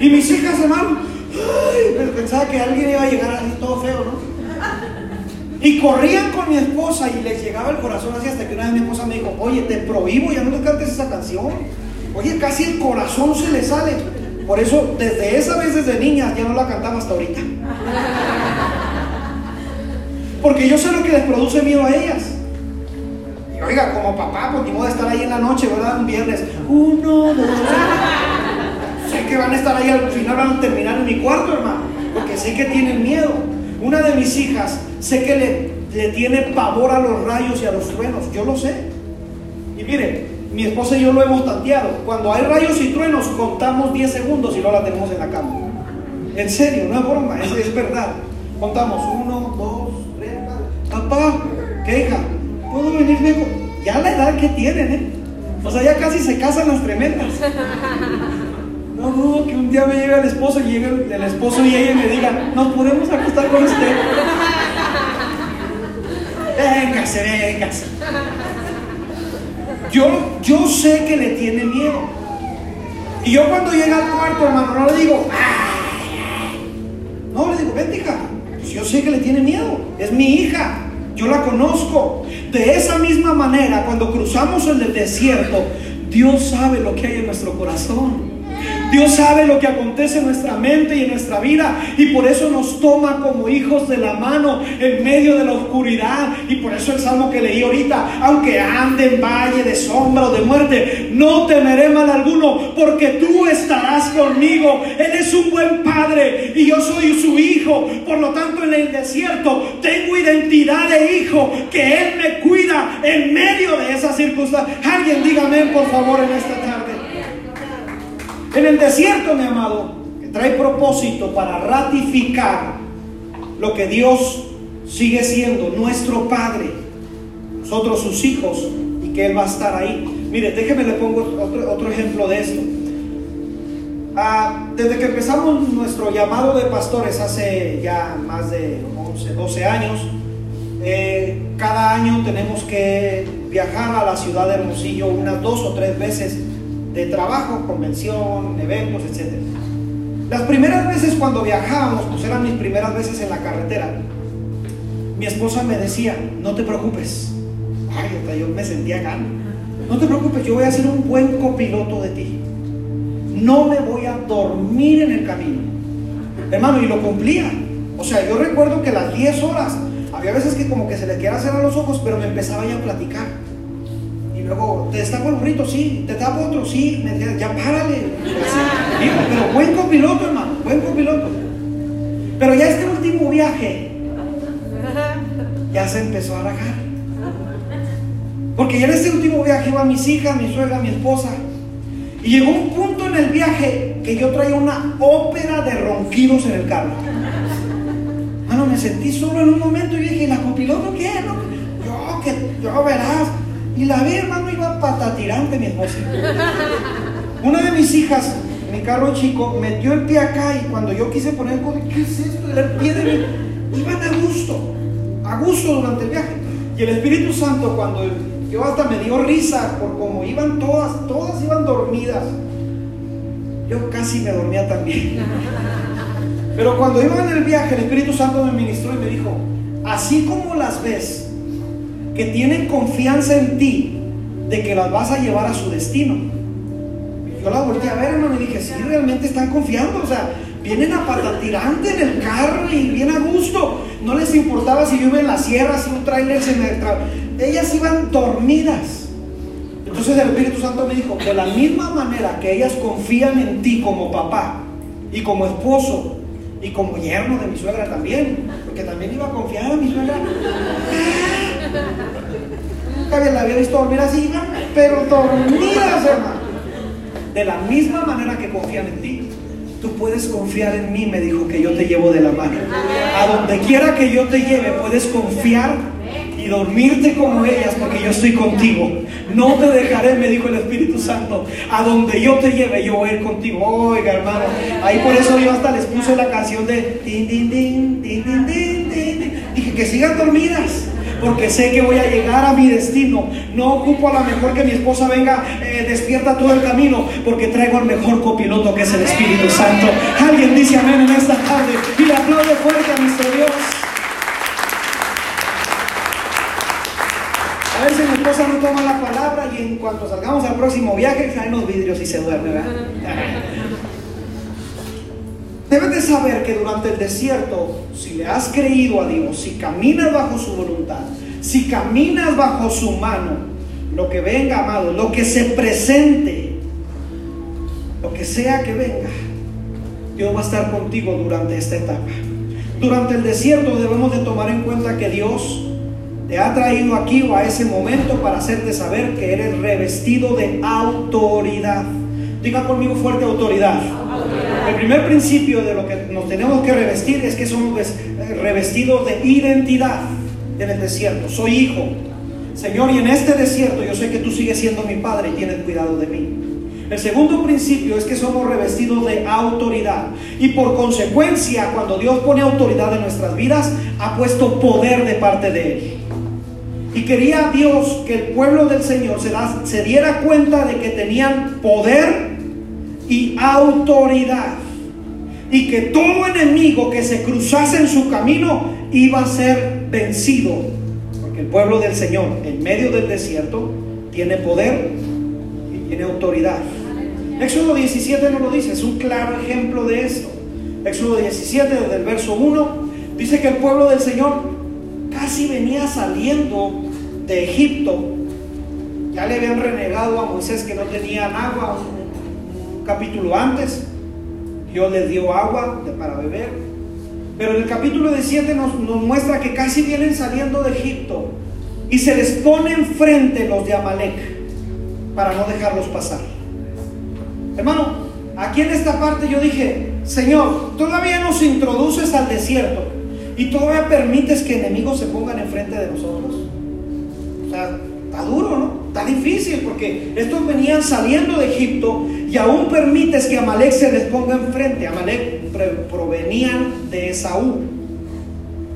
Y mis hijas, hermano, ay, pensaba que alguien iba a llegar así todo feo, ¿no? Y corrían con mi esposa y les llegaba el corazón así hasta que una vez mi esposa me dijo, oye, te prohíbo, ya no le cantes esa canción. Oye, casi el corazón se le sale. Por eso, desde esa vez, desde niña, ya no la cantaba hasta ahorita. Porque yo sé lo que les produce miedo a ellas. Y oiga, como papá, pues ni modo de estar ahí en la noche, ¿verdad? Un viernes. Uno, dos. Sé que van a estar ahí al final, van a terminar en mi cuarto, hermano. Porque sé que tienen miedo. Una de mis hijas, sé que le, le tiene pavor a los rayos y a los truenos. Yo lo sé. Y mire, mi esposa y yo lo hemos tanteado. Cuando hay rayos y truenos, contamos 10 segundos y no la tenemos en la cama. En serio, no es broma, es, es verdad. Contamos 1, 2, 3, 4. Papá, ¿qué hija? ¿Puedo venir luego? Ya la edad que tienen, ¿eh? O sea, ya casi se casan las tremendas. No dudo que un día me llegue el esposo y llegue el, el esposo y ella me diga, nos podemos acostar con usted. Véngase, véngase. Yo, yo sé que le tiene miedo. Y yo cuando llega al cuarto, hermano, no le digo, "Ay". no, le digo, vente hija. Pues yo sé que le tiene miedo. Es mi hija. Yo la conozco. De esa misma manera, cuando cruzamos el desierto, Dios sabe lo que hay en nuestro corazón. Dios sabe lo que acontece en nuestra mente y en nuestra vida y por eso nos toma como hijos de la mano en medio de la oscuridad y por eso el salmo que leí ahorita, aunque ande en valle de sombra o de muerte, no temeré mal alguno porque tú estarás conmigo. Él es un buen padre y yo soy su hijo, por lo tanto en el desierto tengo identidad de hijo que Él me cuida en medio de esas circunstancias. Alguien dígame por favor en esta tarde. En el desierto, mi amado, que trae propósito para ratificar lo que Dios sigue siendo nuestro Padre, nosotros sus hijos, y que Él va a estar ahí. Mire, déjeme le pongo otro, ejemplo de esto. Ah, desde que empezamos nuestro llamado de pastores hace ya más de 11, 12 años, eh, cada año tenemos que viajar a la ciudad de Hermosillo unas dos o tres veces de trabajo, convención, eventos, etc. Las primeras veces cuando viajábamos, pues eran mis primeras veces en la carretera, mi esposa me decía, no te preocupes. Ay, hasta yo me sentía gana. No te preocupes, yo voy a ser un buen copiloto de ti. No me voy a dormir en el camino. Hermano, y lo cumplía. O sea, yo recuerdo que las 10 horas, había veces que como que se le quería cerrar los ojos, pero me empezaba ya a platicar. Y luego, ¿te destapo el burrito? Sí. ¿Te tapo otro? Sí. Me decía, ya párale. Pero buen copiloto, hermano, buen copiloto. Pero ya este último viaje, ya se empezó a rajar. Porque ya en este último viaje iba mis hijas, mi suegra, mi esposa. Y llegó un punto en el viaje que yo traía una ópera de ronquidos en el carro. Mano, me sentí solo en un momento y dije, ¿la copiloto qué? Yo, que yo verás. Y la vi, hermano, iba patatirante mi esposa. Una de mis hijas, mi carro chico, metió el pie acá y cuando yo quise poner el codo, ¿qué es esto? El pie de mí. Iban a gusto, a gusto durante el viaje. Y el Espíritu Santo, cuando yo hasta me dio risa por cómo iban todas, todas iban dormidas. Yo casi me dormía también. Pero cuando iba en el viaje, el Espíritu Santo me ministró y me dijo, así como las ves, que tienen confianza en ti de que las vas a llevar a su destino. Yo las volteé a ver, hermano, y dije, sí, realmente están confiando, o sea, vienen a patatirante en el carro y bien a gusto. No les importaba si yo iba en la sierra, si un tráiler se me... tra- Ellas iban dormidas. Entonces el Espíritu Santo me dijo, de la misma manera que ellas confían en ti como papá y como esposo y como yerno de mi suegra también, porque también iba a confiar en mi suegra. Nunca la había visto dormir así, pero dormidas, hermano. De la misma manera que confían en ti, tú puedes confiar en mí, me dijo que yo te llevo de la mano. A donde quiera que yo te lleve, puedes confiar y dormirte como ellas, porque yo estoy contigo. No te dejaré, me dijo el Espíritu Santo. A donde yo te lleve, yo voy a ir contigo. Oiga, hermano. Ahí por eso yo hasta les puse la canción de din, din, din, din, din, din, din. Dije que sigan dormidas porque sé que voy a llegar a mi destino. No ocupo a lo mejor que mi esposa venga eh, despierta todo el camino, porque traigo al mejor copiloto que es el Espíritu Santo. Alguien dice amén en esta tarde y le aplaude fuerte a nuestro Dios. A veces mi esposa no toma la palabra y en cuanto salgamos al próximo viaje caen los vidrios y se duerme, ¿verdad? Debes de saber que durante el desierto, si le has creído a Dios, si caminas bajo su voluntad, si caminas bajo su mano, lo que venga, amado, lo que se presente, lo que sea que venga, Dios va a estar contigo durante esta etapa. Durante el desierto debemos de tomar en cuenta que Dios te ha traído aquí o a ese momento para hacerte saber que eres revestido de autoridad. Diga conmigo fuerte autoridad. El primer principio de lo que nos tenemos que revestir es que somos revestidos de identidad en el desierto. Soy hijo. Señor, y en este desierto yo sé que tú sigues siendo mi padre y tienes cuidado de mí. El segundo principio es que somos revestidos de autoridad. Y por consecuencia, cuando Dios pone autoridad en nuestras vidas, ha puesto poder de parte de Él. Y quería Dios que el pueblo del Señor se, se diera cuenta de que tenían poder y autoridad. Y que todo enemigo que se cruzase en su camino iba a ser vencido. Porque el pueblo del Señor en medio del desierto tiene poder y tiene autoridad. Éxodo 17 no lo dice, es un claro ejemplo de esto. Éxodo 17, desde el verso 1, dice que el pueblo del Señor casi venía saliendo de Egipto. Ya le habían renegado a Moisés que no tenían agua capítulo antes. Dios les dio agua para beber. Pero en el capítulo 17 nos, nos muestra que casi vienen saliendo de Egipto y se les pone enfrente los de Amalek para no dejarlos pasar. Hermano, aquí en esta parte yo dije, Señor, todavía nos introduces al desierto y todavía permites que enemigos se pongan enfrente de nosotros. O sea, está duro, ¿no? Está difícil porque estos venían saliendo de Egipto y aún permites que Amalek se les ponga enfrente. Amalek provenían de Esaú.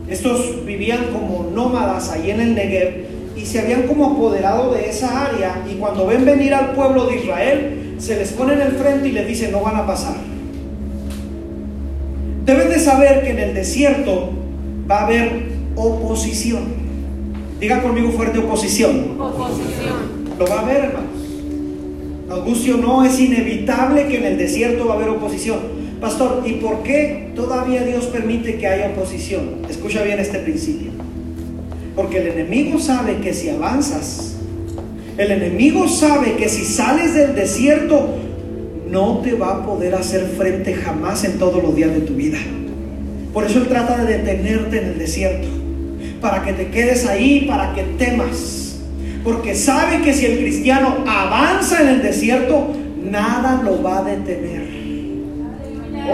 Estos vivían como nómadas ahí en el Negev y se habían como apoderado de esa área y cuando ven venir al pueblo de Israel se les pone en el frente y les dicen no van a pasar. Deben de saber que en el desierto va a haber oposición. Diga conmigo fuerte oposición. Oposición. Lo va a haber, hermanos. Nos guste o no, es inevitable que en el desierto va a haber oposición. Pastor, ¿y por qué todavía Dios permite que haya oposición? Escucha bien este principio. Porque el enemigo sabe que si avanzas, el enemigo sabe que si sales del desierto, no te va a poder hacer frente jamás en todos los días de tu vida. Por eso Él trata de detenerte en el desierto, para que te quedes ahí, para que temas. Porque sabe que si el cristiano avanza en el desierto, nada lo va a detener.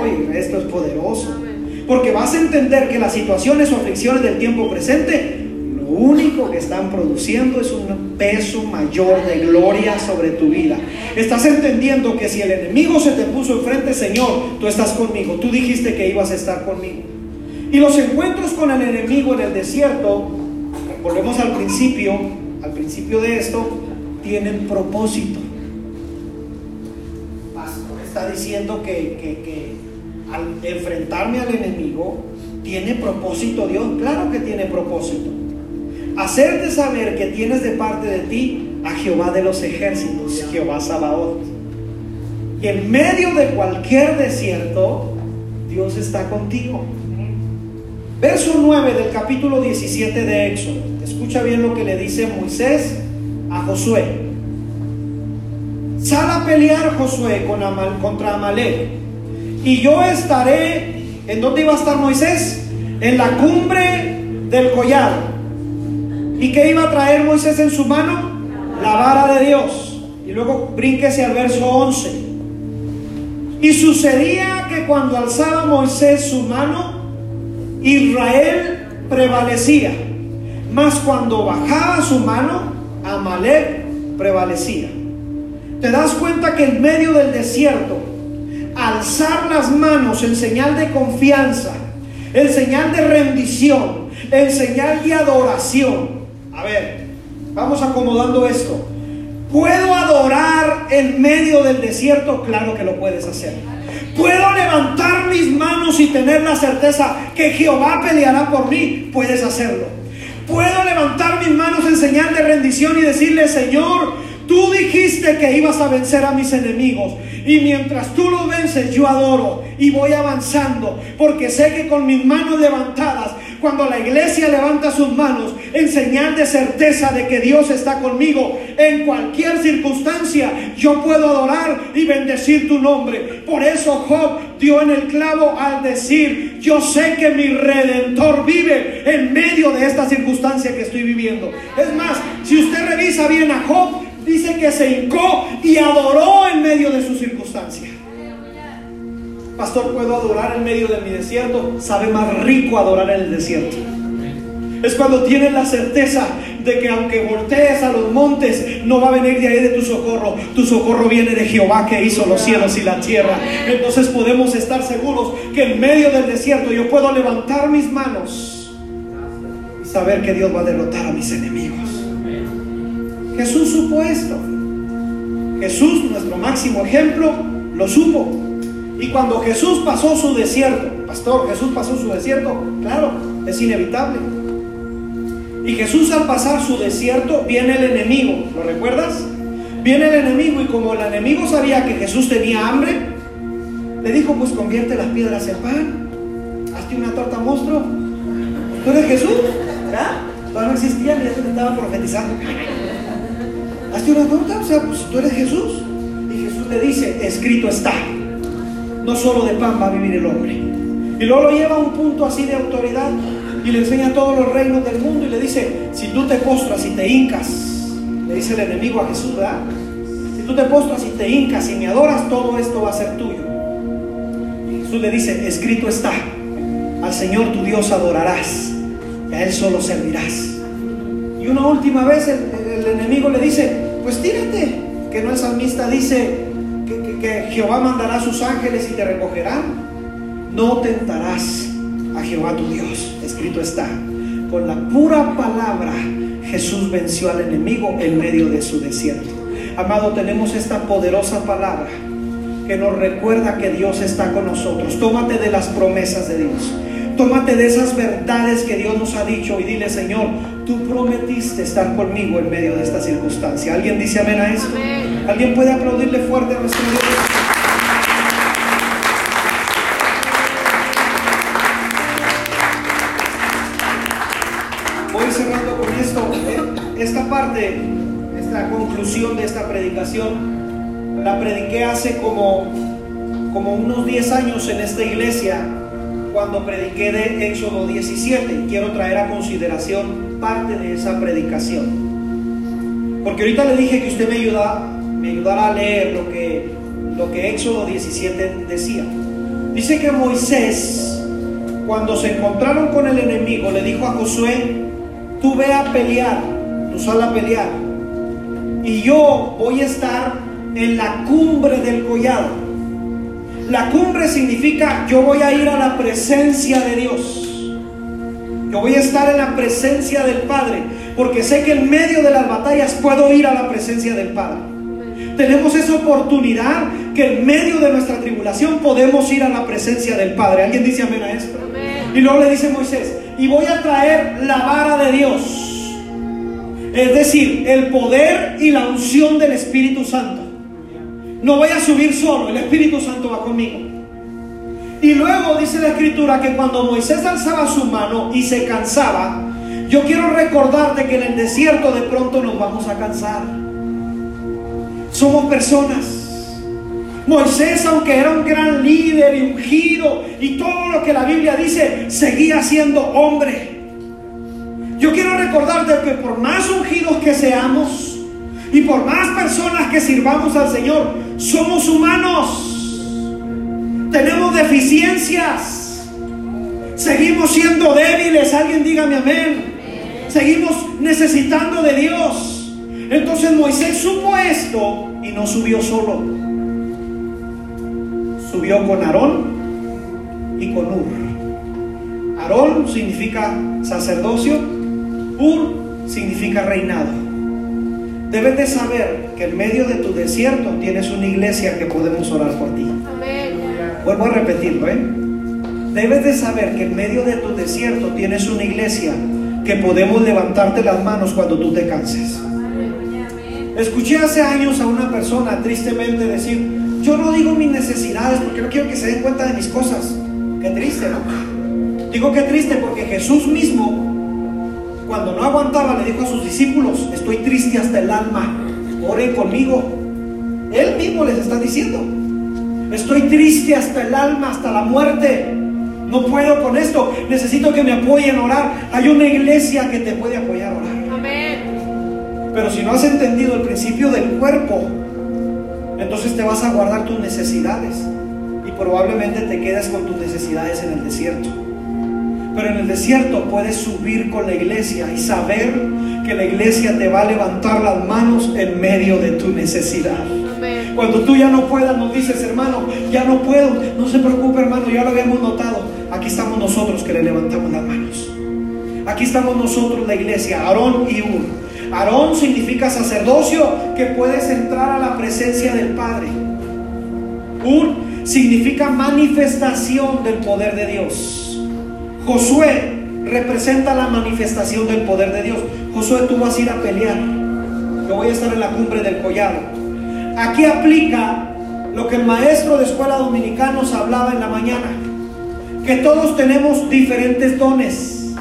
Oye, esto es poderoso. Porque vas a entender que las situaciones o aflicciones del tiempo presente, lo único que están produciendo es un peso mayor de gloria sobre tu vida. Estás entendiendo que si el enemigo se te puso enfrente, Señor, tú estás conmigo. Tú dijiste que ibas a estar conmigo. Y los encuentros con el enemigo en el desierto, volvemos al principio, al principio de esto, tienen propósito. Pastor está diciendo que, al enfrentarme al enemigo, tiene propósito Dios. Claro que tiene propósito. Hacerte saber que tienes de parte de ti a Jehová de los ejércitos, Jehová Sabaoth. Y en medio de cualquier desierto, Dios está contigo. Verso 9 del capítulo 17 de Éxodo. Escucha bien lo que le dice Moisés a Josué. Sal a pelear Josué con contra Amalek. Y yo estaré, ¿en dónde iba a estar Moisés? En la cumbre del collado. ¿Y qué iba a traer Moisés en su mano? La vara de Dios. Y luego brínquese al verso 11. Y sucedía que cuando alzaba Moisés su mano, Israel prevalecía, mas cuando bajaba su mano, Amalek prevalecía. ¿Te das cuenta que en medio del desierto, alzar las manos en señal de confianza, en señal de rendición, en señal de adoración? A ver, vamos acomodando esto. ¿Puedo adorar en medio del desierto? Claro que lo puedes hacer. ¿Puedo levantar mis manos y tener la certeza que Jehová peleará por mí? Puedes hacerlo. ¿Puedo levantar mis manos en señal de rendición y decirle, Señor, tú dijiste que ibas a vencer a mis enemigos? Y mientras tú los vences, yo adoro y voy avanzando, porque sé que con mis manos levantadas cuando la iglesia levanta sus manos en señal de certeza de que Dios está conmigo en cualquier circunstancia, yo puedo adorar y bendecir tu nombre. Por eso Job dio en el clavo al decir, yo sé que mi redentor vive en medio de esta circunstancia que estoy viviendo. Es más, si usted revisa bien a Job, dice que se hincó y adoró en medio de su circunstancia. Pastor, ¿puedo adorar en medio de mi desierto? Sabe más rico adorar en el desierto. Es cuando tienes la certeza de que aunque voltees a los montes, no va a venir de ahí de tu socorro. Tu socorro viene de Jehová que hizo los cielos y la tierra. Entonces podemos estar seguros que en medio del desierto yo puedo levantar mis manos y saber que Dios va a derrotar a mis enemigos. Jesús supo esto. Jesús, nuestro máximo ejemplo, lo supo. Y cuando Jesús pasó su desierto, pastor, Jesús pasó su desierto, claro, es inevitable. Y Jesús al pasar su desierto viene el enemigo, ¿lo recuerdas? Viene el enemigo y como el enemigo sabía que Jesús tenía hambre, le dijo, pues convierte las piedras en pan, hazte una torta monstruo. ¿Tú eres Jesús? ¿Ya? Todavía no existía, ya se estaba profetizando. Hazte una torta, o sea, pues tú eres Jesús. Y Jesús le dice, escrito está no solo de pan va a vivir el hombre. Y luego lo lleva a un punto así de autoridad y le enseña todos los reinos del mundo y le dice, si tú te postras y te hincas, le dice el enemigo a Jesús, ¿verdad? Si tú te postras y te hincas y me adoras, todo esto va a ser tuyo. Y Jesús le dice, escrito está, al Señor tu Dios adorarás, y a Él solo servirás. Y una última vez el, el enemigo le dice, pues tírate, que no el salmista dice, que Jehová mandará a sus ángeles y te recogerán. No tentarás a Jehová tu Dios. Escrito está. Con la pura palabra Jesús venció al enemigo en medio de su desierto. Amado, tenemos esta poderosa palabra que nos recuerda que Dios está con nosotros. Tómate de las promesas de Dios. Tómate de esas verdades que Dios nos ha dicho y dile, Señor, tú prometiste estar conmigo en medio de esta circunstancia. ¿Alguien dice amén a eso? ¿Alguien puede aplaudirle fuerte a nuestro Dios? Voy cerrando con esto. ¿eh? Esta parte, esta conclusión de esta predicación, la prediqué hace como, como unos 10 años en esta iglesia cuando prediqué de Éxodo 17 y quiero traer a consideración parte de esa predicación. Porque ahorita le dije que usted me, ayuda, me ayudara a leer lo que, lo que Éxodo 17 decía. Dice que Moisés, cuando se encontraron con el enemigo, le dijo a Josué, tú ve a pelear, tú sal a pelear, y yo voy a estar en la cumbre del collado la cumbre significa yo voy a ir a la presencia de Dios. Yo voy a estar en la presencia del Padre, porque sé que en medio de las batallas puedo ir a la presencia del Padre. Tenemos esa oportunidad que en medio de nuestra tribulación podemos ir a la presencia del Padre. ¿Alguien dice amén a esto? Y luego le dice Moisés, y voy a traer la vara de Dios. Es decir, el poder y la unción del Espíritu Santo. No voy a subir solo, el Espíritu Santo va conmigo. Y luego dice la escritura que cuando Moisés alzaba su mano y se cansaba, yo quiero recordarte que en el desierto de pronto nos vamos a cansar. Somos personas. Moisés, aunque era un gran líder y ungido y todo lo que la Biblia dice, seguía siendo hombre. Yo quiero recordarte que por más ungidos que seamos, y por más personas que sirvamos al Señor, somos humanos. Tenemos deficiencias. Seguimos siendo débiles, alguien dígame amén. Seguimos necesitando de Dios. Entonces Moisés supo esto y no subió solo. Subió con Aarón y con Ur. Aarón significa sacerdocio, Ur significa reinado. Debes de saber que en medio de tu desierto tienes una iglesia que podemos orar por ti. Vuelvo a repetirlo, ¿eh? Debes de saber que en medio de tu desierto tienes una iglesia que podemos levantarte las manos cuando tú te canses. Escuché hace años a una persona tristemente decir, yo no digo mis necesidades porque no quiero que se den cuenta de mis cosas. Qué triste, ¿no? Digo qué triste porque Jesús mismo, cuando no aguantaba, le dijo a sus discípulos, estoy triste hasta el alma, oren conmigo. Él mismo les está diciendo, estoy triste hasta el alma, hasta la muerte. No puedo con esto. Necesito que me apoyen a orar. Hay una iglesia que te puede apoyar a orar. Amén. Pero si no has entendido el principio del cuerpo, entonces te vas a guardar tus necesidades. Y probablemente te quedas con tus necesidades en el desierto. Pero en el desierto puedes subir con la iglesia y saber que la iglesia te va a levantar las manos en medio de tu necesidad. Cuando tú ya no puedas, nos dices, hermano, ya no puedo. No se preocupe, hermano, ya lo habíamos notado. Aquí estamos nosotros que le levantamos las manos. Aquí estamos nosotros, la iglesia, Aarón y Ur. Aarón significa sacerdocio que puedes entrar a la presencia del Padre. Ur significa manifestación del poder de Dios. Josué representa la manifestación del poder de Dios. Josué, tú vas a ir a pelear. Yo voy a estar en la cumbre del collado. Aquí aplica lo que el maestro de escuela dominicana nos hablaba en la mañana, que todos tenemos diferentes dones.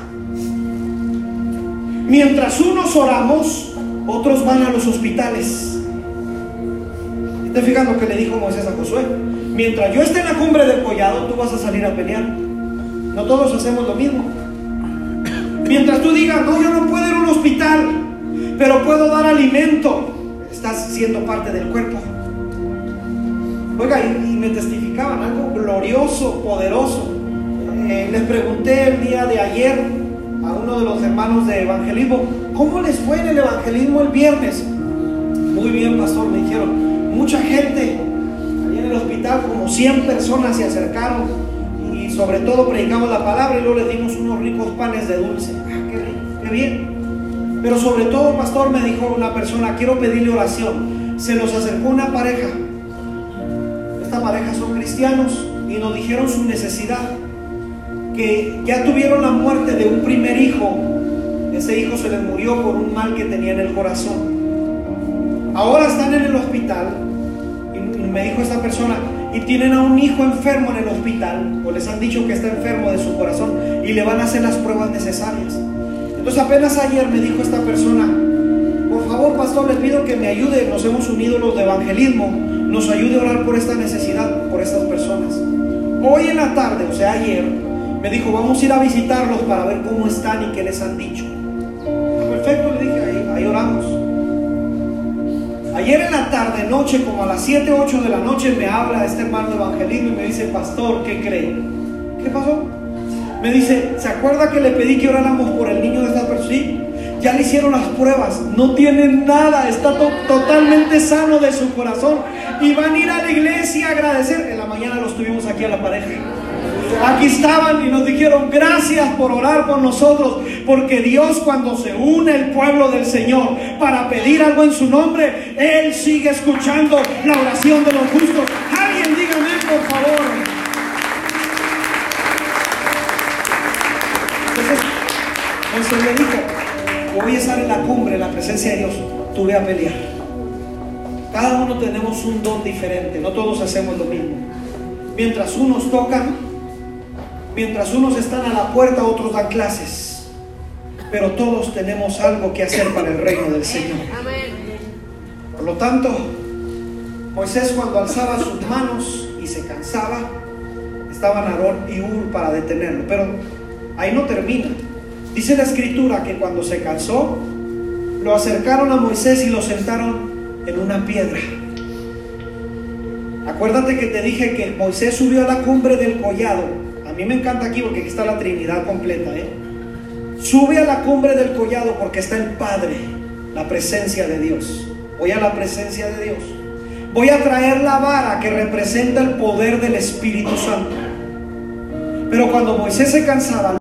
Mientras unos oramos, otros van a los hospitales. ¿Te fijas lo que le dijo Moisés a Josué? Mientras yo esté en la cumbre del collado, tú vas a salir a pelear. No todos hacemos lo mismo. Mientras tú digas, no, yo no puedo ir a un hospital, pero puedo dar alimento estás siendo parte del cuerpo. Oiga, y, me testificaban algo glorioso, poderoso. Eh, les pregunté el día de ayer a uno de los hermanos de evangelismo, ¿cómo les fue en el evangelismo el viernes? Muy bien, pastor, me dijeron. Mucha gente, ahí en el hospital, como 100 personas se acercaron y sobre todo predicamos la palabra y luego les dimos unos ricos panes de dulce. Ah, qué bien. Pero sobre todo, pastor, me dijo una persona, quiero pedirle oración. Se nos acercó una pareja. Esta pareja son cristianos y nos dijeron su necesidad. Que ya tuvieron la muerte de un primer hijo. Ese hijo se les murió por un mal que tenía en el corazón. Ahora están en el hospital. Y me dijo esta persona, y tienen a un hijo enfermo en el hospital, o les han dicho que está enfermo de su corazón, y le van a hacer las pruebas necesarias. Entonces apenas ayer me dijo esta persona, por favor pastor, les pido que me ayude, nos hemos unido los de evangelismo, nos ayude a orar por esta necesidad, por estas personas. Hoy en la tarde, o sea ayer, me dijo, vamos a ir a visitarlos para ver cómo están y qué les han dicho. Perfecto, le dije, ahí, oramos. Ayer en la tarde, noche, como a las 7, 8 de la noche, me habla este hermano evangelismo y me dice, pastor, ¿qué cree? ¿Qué pasó? Me dice, ¿se acuerda que le pedí que oráramos por el niño de esta persona? Sí, ya le hicieron las pruebas, no tiene nada, está totalmente sano de su corazón y van a ir a la iglesia a agradecer. En la mañana los tuvimos aquí a la pareja. Aquí estaban y nos dijeron gracias por orar por nosotros, porque Dios cuando se une el pueblo del Señor para pedir algo en su nombre, Él sigue escuchando la oración de los justos. Presencia de Dios, tú ve a pelear. Cada uno tenemos un don diferente, no todos hacemos lo mismo. Mientras unos tocan, mientras unos están a la puerta, otros dan clases. Pero todos tenemos algo que hacer para el reino del Señor. Por lo tanto, Moisés cuando alzaba sus manos y se cansaba, estaban Aarón y Ur para detenerlo. Pero ahí no termina. Dice la escritura que cuando se cansó, lo acercaron a Moisés y lo sentaron en una piedra. Acuérdate que te dije que Moisés subió a la cumbre del collado a mí me encanta aquí porque aquí está la Trinidad completa. ¿eh? Sube a la cumbre del collado porque está el Padre, la presencia de Dios. Voy a la presencia de Dios. Voy a traer la vara que representa el poder del Espíritu Santo. Pero cuando Moisés se cansaba,